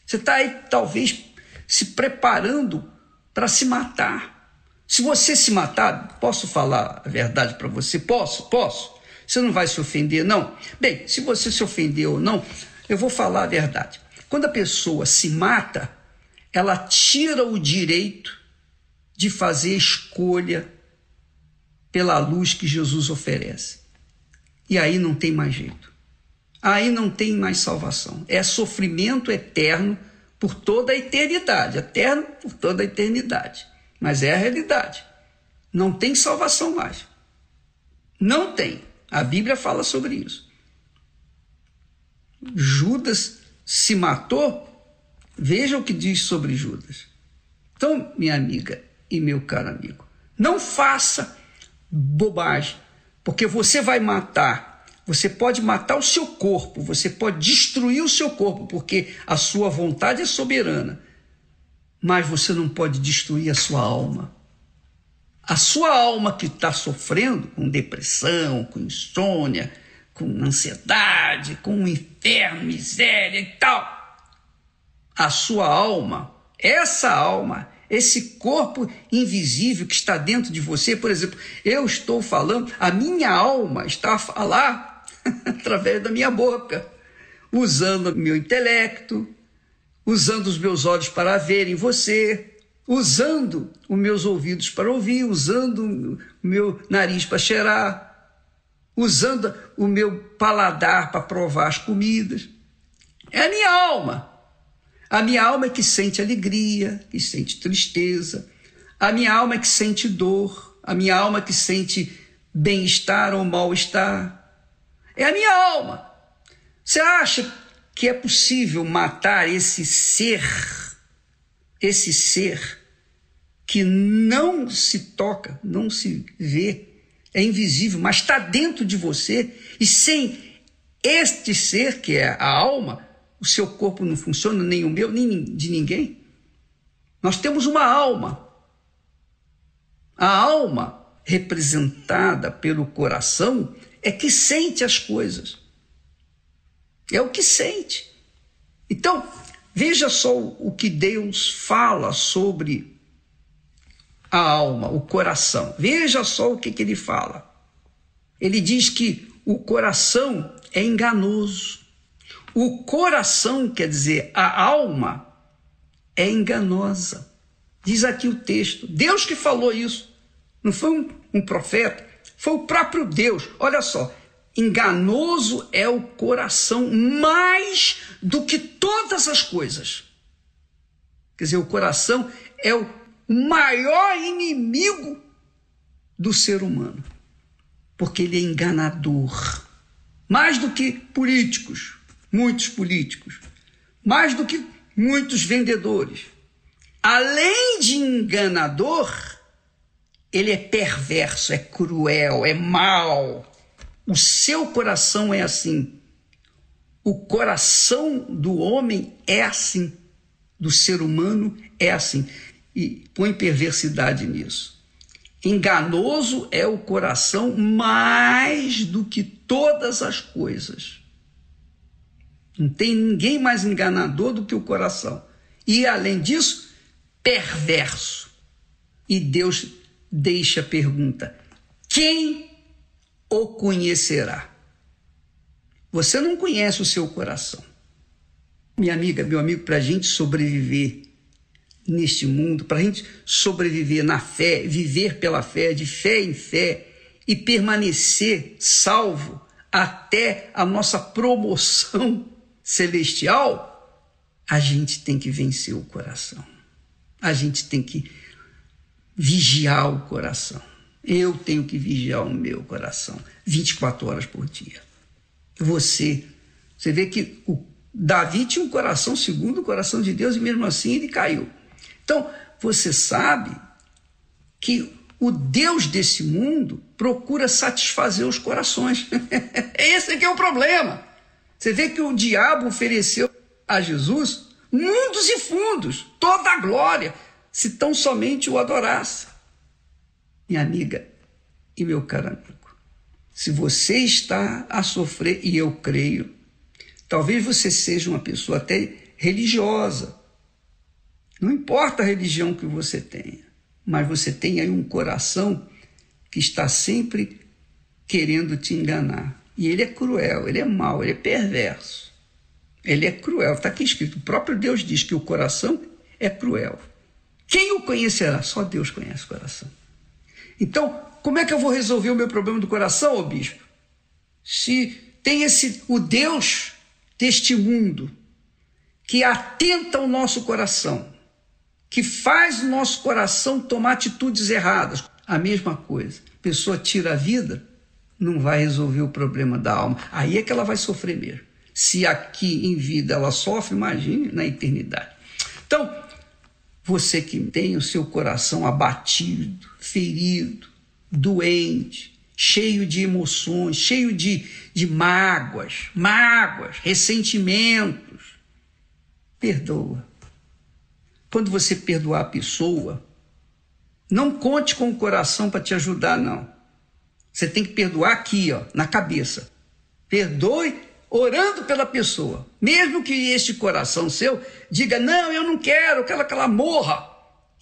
Você está aí, talvez, se preparando para se matar. Se você se matar, posso falar a verdade para você? Posso? Posso? Você não vai se ofender, não? Bem, se você se ofender ou não, eu vou falar a verdade. Quando a pessoa se mata, ela tira o direito de fazer escolha pela luz que Jesus oferece. E aí não tem mais jeito. Aí não tem mais salvação. É sofrimento eterno por toda a eternidade eterno por toda a eternidade. Mas é a realidade. Não tem salvação mais. Não tem. A Bíblia fala sobre isso. Judas se matou, veja o que diz sobre Judas. Então, minha amiga e meu caro amigo, não faça bobagem, porque você vai matar, você pode matar o seu corpo, você pode destruir o seu corpo, porque a sua vontade é soberana, mas você não pode destruir a sua alma. A sua alma que está sofrendo com depressão, com insônia, com ansiedade, com um inferno, miséria e tal. A sua alma, essa alma, esse corpo invisível que está dentro de você, por exemplo, eu estou falando, a minha alma está a falar [laughs] através da minha boca, usando meu intelecto, usando os meus olhos para verem você, usando os meus ouvidos para ouvir, usando o meu nariz para cheirar, usando o meu paladar para provar as comidas. É a minha alma. A minha alma é que sente alegria, que sente tristeza. A minha alma é que sente dor. A minha alma é que sente bem-estar ou mal-estar. É a minha alma. Você acha que é possível matar esse ser, esse ser que não se toca, não se vê, é invisível, mas está dentro de você e sem este ser que é a alma, o seu corpo não funciona, nem o meu, nem de ninguém. Nós temos uma alma. A alma, representada pelo coração, é que sente as coisas. É o que sente. Então, veja só o que Deus fala sobre a alma, o coração. Veja só o que, que ele fala. Ele diz que o coração é enganoso. O coração, quer dizer, a alma, é enganosa. Diz aqui o texto. Deus que falou isso. Não foi um, um profeta, foi o próprio Deus. Olha só. Enganoso é o coração mais do que todas as coisas. Quer dizer, o coração é o maior inimigo do ser humano, porque ele é enganador. Mais do que políticos, muitos políticos, mais do que muitos vendedores. Além de enganador, ele é perverso, é cruel, é mau. O seu coração é assim. O coração do homem é assim. Do ser humano é assim. E põe perversidade nisso. Enganoso é o coração mais do que todas as coisas. Não tem ninguém mais enganador do que o coração. E além disso, perverso. E Deus deixa a pergunta: quem o conhecerá? Você não conhece o seu coração. Minha amiga, meu amigo, para a gente sobreviver neste mundo, para a gente sobreviver na fé, viver pela fé, de fé em fé e permanecer salvo até a nossa promoção [laughs] celestial, a gente tem que vencer o coração. A gente tem que vigiar o coração. Eu tenho que vigiar o meu coração 24 horas por dia. Você, você vê que o Davi tinha um coração segundo o coração de Deus e mesmo assim ele caiu. Então, você sabe que o Deus desse mundo procura satisfazer os corações. [laughs] Esse é que é o problema. Você vê que o diabo ofereceu a Jesus mundos e fundos, toda a glória, se tão somente o adorasse. Minha amiga e meu caro amigo, se você está a sofrer, e eu creio, talvez você seja uma pessoa até religiosa, não importa a religião que você tenha, mas você tem aí um coração que está sempre querendo te enganar. E ele é cruel, ele é mau, ele é perverso. Ele é cruel. Está aqui escrito: o próprio Deus diz que o coração é cruel. Quem o conhecerá? Só Deus conhece o coração. Então, como é que eu vou resolver o meu problema do coração, ô bispo? Se tem esse o Deus deste mundo que atenta ao nosso coração, que faz o nosso coração tomar atitudes erradas. A mesma coisa. A pessoa tira a vida, não vai resolver o problema da alma. Aí é que ela vai sofrer mesmo. Se aqui em vida ela sofre, imagine na eternidade. Então, você que tem o seu coração abatido, ferido, doente, cheio de emoções, cheio de, de mágoas, mágoas, ressentimentos, perdoa quando você perdoar a pessoa, não conte com o coração para te ajudar, não. Você tem que perdoar aqui, ó, na cabeça. Perdoe orando pela pessoa. Mesmo que este coração seu diga, não, eu não quero, quero que ela morra.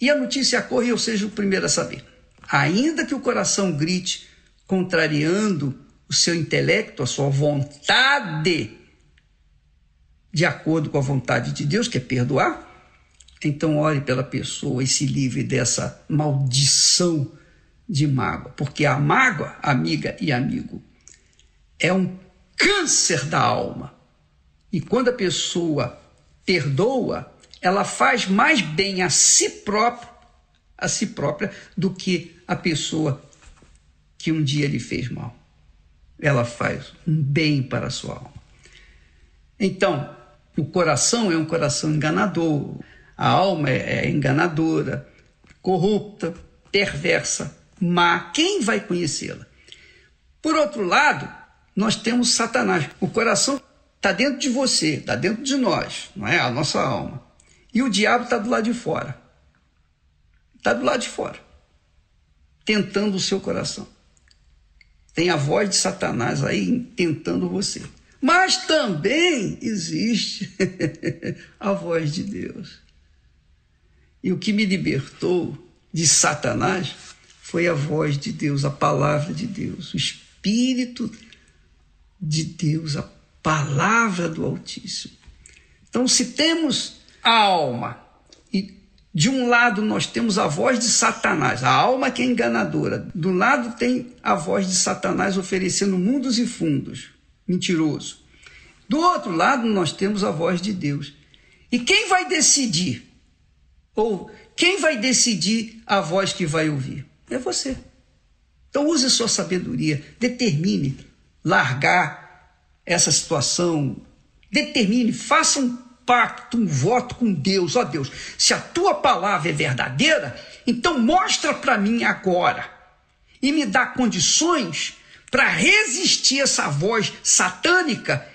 E a notícia corre e eu seja o primeiro a saber. Ainda que o coração grite, contrariando o seu intelecto, a sua vontade, de acordo com a vontade de Deus, que é perdoar, então, ore pela pessoa e se livre dessa maldição de mágoa, porque a mágoa, amiga e amigo, é um câncer da alma. E quando a pessoa perdoa, ela faz mais bem a si própria, a si própria do que a pessoa que um dia lhe fez mal. Ela faz um bem para a sua alma. Então, o coração é um coração enganador, a alma é, é enganadora, corrupta, perversa, má. Quem vai conhecê-la? Por outro lado, nós temos Satanás. O coração está dentro de você, está dentro de nós, não é? A nossa alma. E o diabo está do lado de fora. Está do lado de fora, tentando o seu coração. Tem a voz de Satanás aí tentando você. Mas também existe [laughs] a voz de Deus. E o que me libertou de Satanás foi a voz de Deus, a palavra de Deus, o Espírito de Deus, a palavra do Altíssimo. Então, se temos a alma e de um lado nós temos a voz de Satanás, a alma que é enganadora, do lado tem a voz de Satanás oferecendo mundos e fundos, mentiroso. Do outro lado nós temos a voz de Deus. E quem vai decidir? Ou quem vai decidir a voz que vai ouvir? É você. Então use sua sabedoria, determine largar essa situação, determine, faça um pacto, um voto com Deus. Ó oh, Deus, se a tua palavra é verdadeira, então mostra para mim agora e me dá condições para resistir essa voz satânica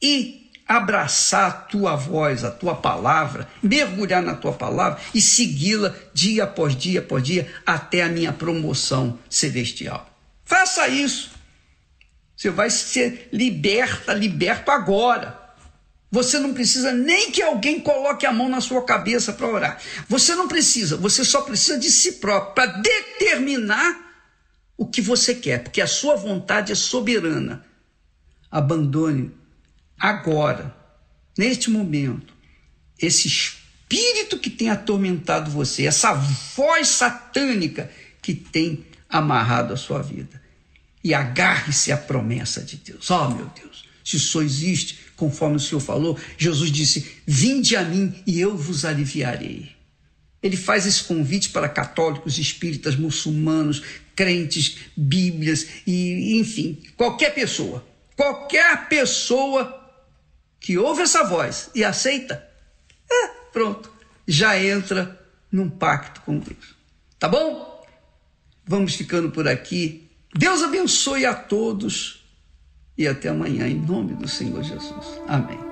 e abraçar a tua voz, a tua palavra, mergulhar na tua palavra e segui-la dia após dia após dia até a minha promoção celestial. Faça isso. Você vai ser liberta, liberto agora. Você não precisa nem que alguém coloque a mão na sua cabeça para orar. Você não precisa, você só precisa de si próprio para determinar o que você quer, porque a sua vontade é soberana. Abandone agora, neste momento, esse espírito que tem atormentado você, essa voz satânica que tem amarrado a sua vida. E agarre-se à promessa de Deus. Oh, meu Deus, se isso existe, conforme o Senhor falou, Jesus disse: Vinde a mim e eu vos aliviarei. Ele faz esse convite para católicos, espíritas, muçulmanos, crentes, bíblias e, enfim, qualquer pessoa. Qualquer pessoa que ouve essa voz e aceita, é, pronto, já entra num pacto com Deus. Tá bom? Vamos ficando por aqui. Deus abençoe a todos e até amanhã, em nome do Senhor Jesus. Amém.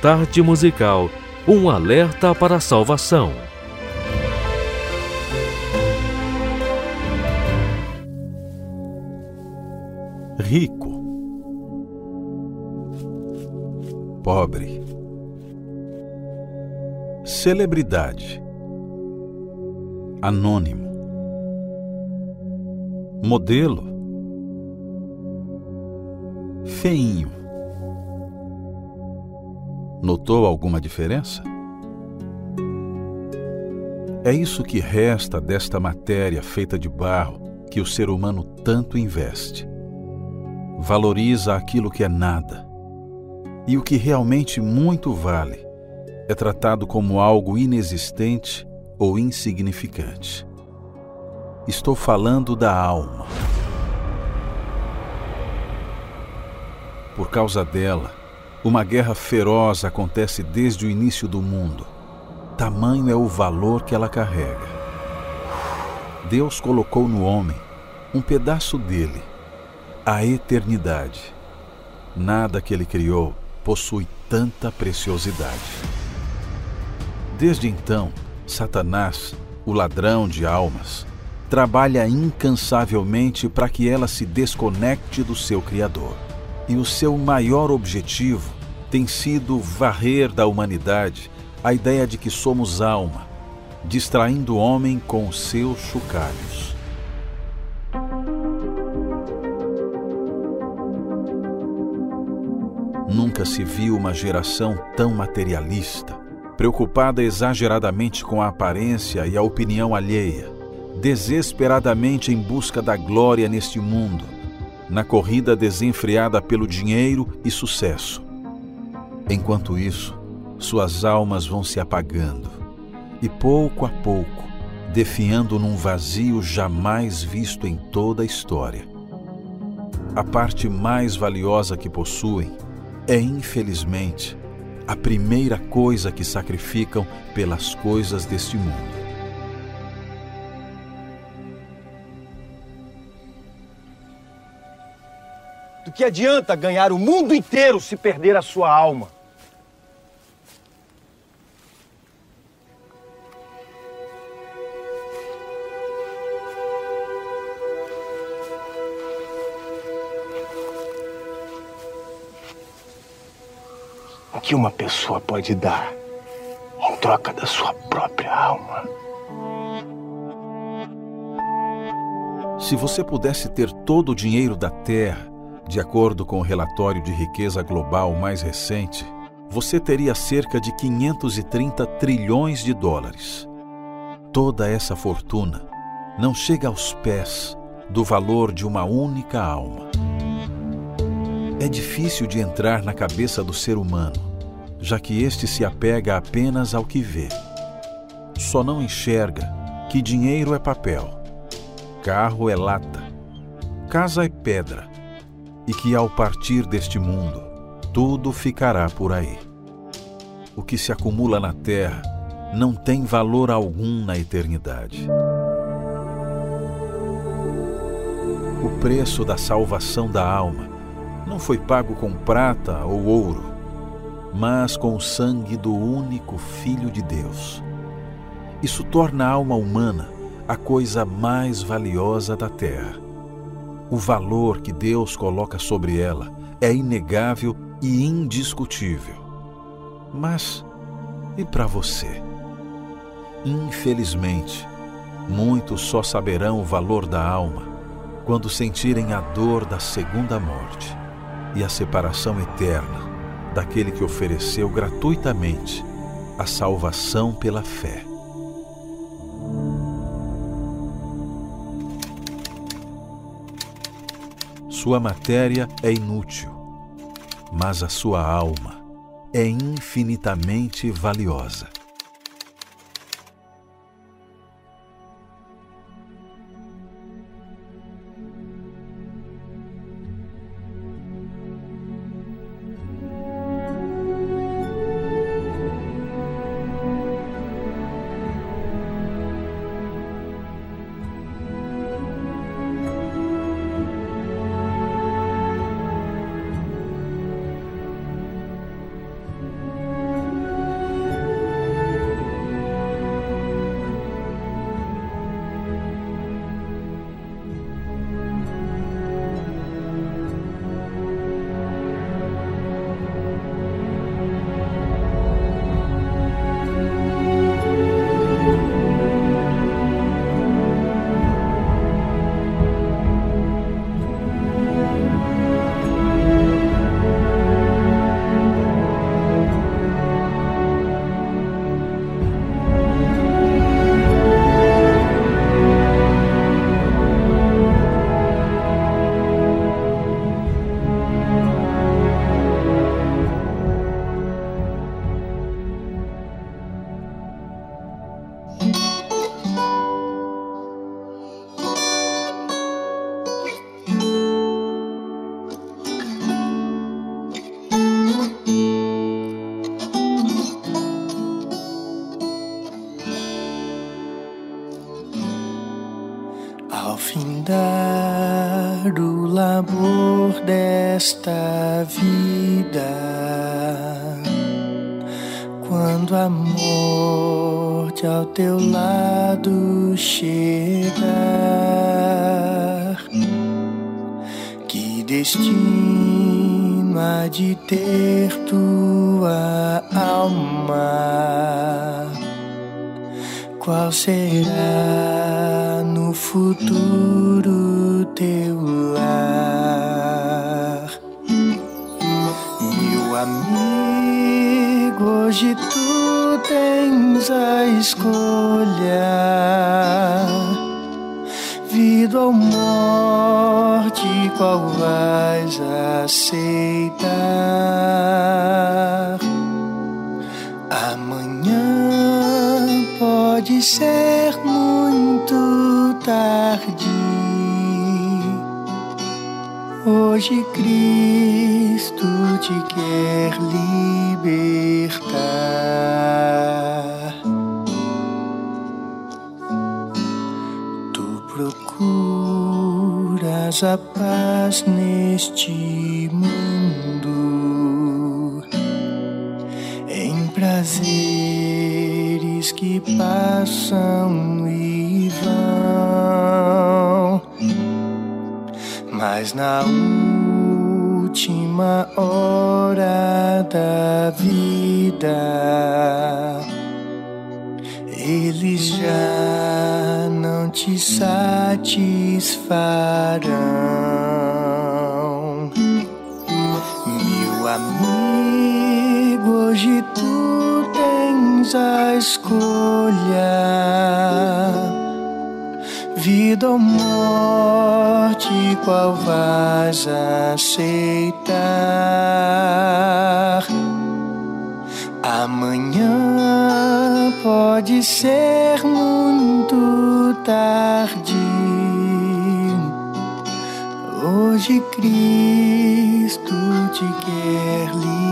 Tarde musical, um alerta para a salvação. Rico, pobre, celebridade, anônimo, modelo, feinho. Notou alguma diferença? É isso que resta desta matéria feita de barro que o ser humano tanto investe. Valoriza aquilo que é nada. E o que realmente muito vale é tratado como algo inexistente ou insignificante. Estou falando da alma. Por causa dela, uma guerra feroz acontece desde o início do mundo. Tamanho é o valor que ela carrega. Deus colocou no homem um pedaço dele, a eternidade. Nada que ele criou possui tanta preciosidade. Desde então, Satanás, o ladrão de almas, trabalha incansavelmente para que ela se desconecte do seu Criador e o seu maior objetivo tem sido varrer da humanidade a ideia de que somos alma, distraindo o homem com seus chocalhos. Nunca se viu uma geração tão materialista, preocupada exageradamente com a aparência e a opinião alheia, desesperadamente em busca da glória neste mundo na corrida desenfreada pelo dinheiro e sucesso. Enquanto isso, suas almas vão se apagando e, pouco a pouco, definhando num vazio jamais visto em toda a história. A parte mais valiosa que possuem é, infelizmente, a primeira coisa que sacrificam pelas coisas deste mundo. Do que adianta ganhar o mundo inteiro se perder a sua alma? O que uma pessoa pode dar em troca da sua própria alma? Se você pudesse ter todo o dinheiro da Terra, de acordo com o relatório de riqueza global mais recente, você teria cerca de 530 trilhões de dólares. Toda essa fortuna não chega aos pés do valor de uma única alma. É difícil de entrar na cabeça do ser humano, já que este se apega apenas ao que vê. Só não enxerga que dinheiro é papel, carro é lata, casa é pedra e que ao partir deste mundo, tudo ficará por aí. O que se acumula na terra não tem valor algum na eternidade. O preço da salvação da alma não foi pago com prata ou ouro, mas com o sangue do único Filho de Deus. Isso torna a alma humana a coisa mais valiosa da terra o valor que Deus coloca sobre ela é inegável e indiscutível. Mas e para você? Infelizmente, muitos só saberão o valor da alma quando sentirem a dor da segunda morte e a separação eterna daquele que ofereceu gratuitamente a salvação pela fé. Sua matéria é inútil, mas a sua alma é infinitamente valiosa. eles já não te satisfarão. Meu amigo, hoje tu tens a escolha: vida ou morte, qual vais aceitar? pode ser muito tarde. Hoje Cristo te quer livre.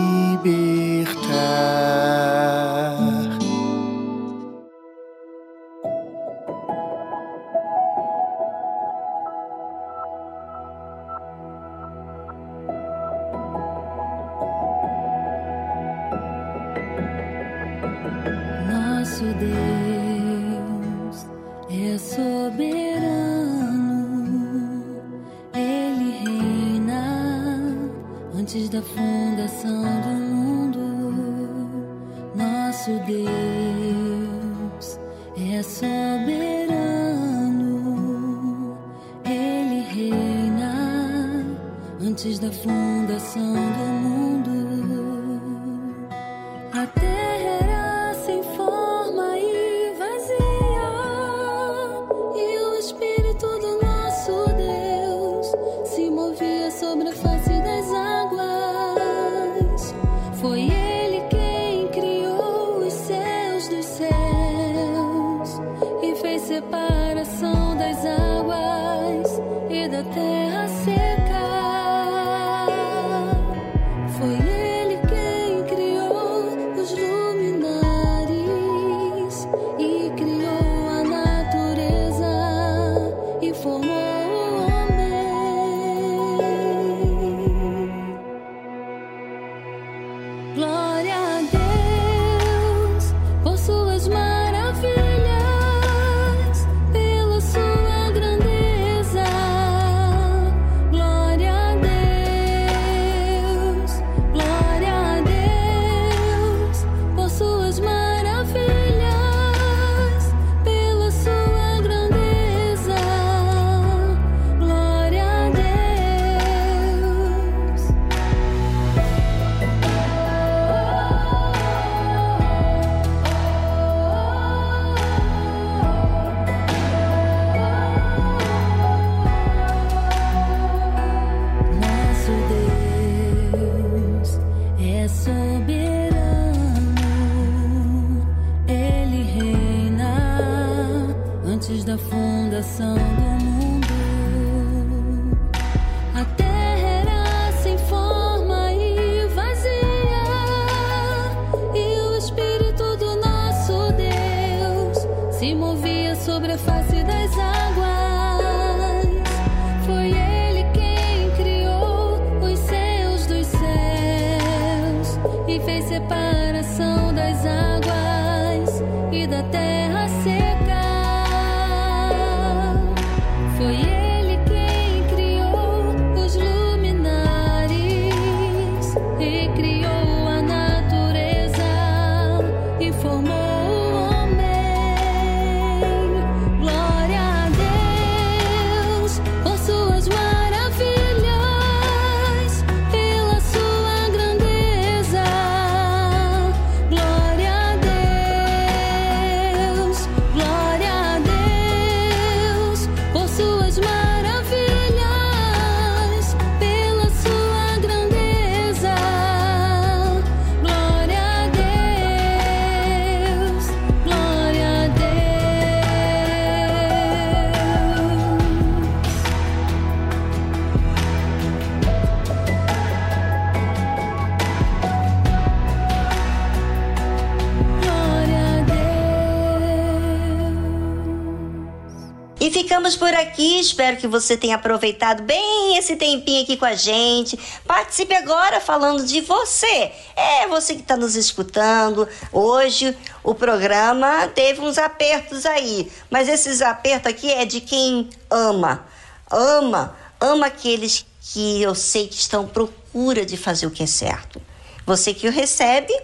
Ficamos por aqui. Espero que você tenha aproveitado bem esse tempinho aqui com a gente. Participe agora falando de você. É você que está nos escutando. Hoje o programa teve uns apertos aí, mas esses apertos aqui é de quem ama. Ama, ama aqueles que eu sei que estão procura de fazer o que é certo. Você que o recebe,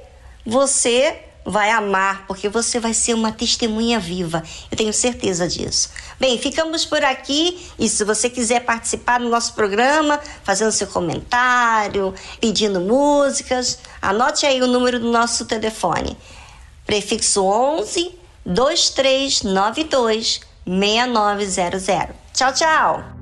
você vai amar, porque você vai ser uma testemunha viva. Eu tenho certeza disso. Bem, ficamos por aqui e se você quiser participar do nosso programa, fazendo seu comentário, pedindo músicas, anote aí o número do nosso telefone. Prefixo 11 2392 6900. Tchau, tchau.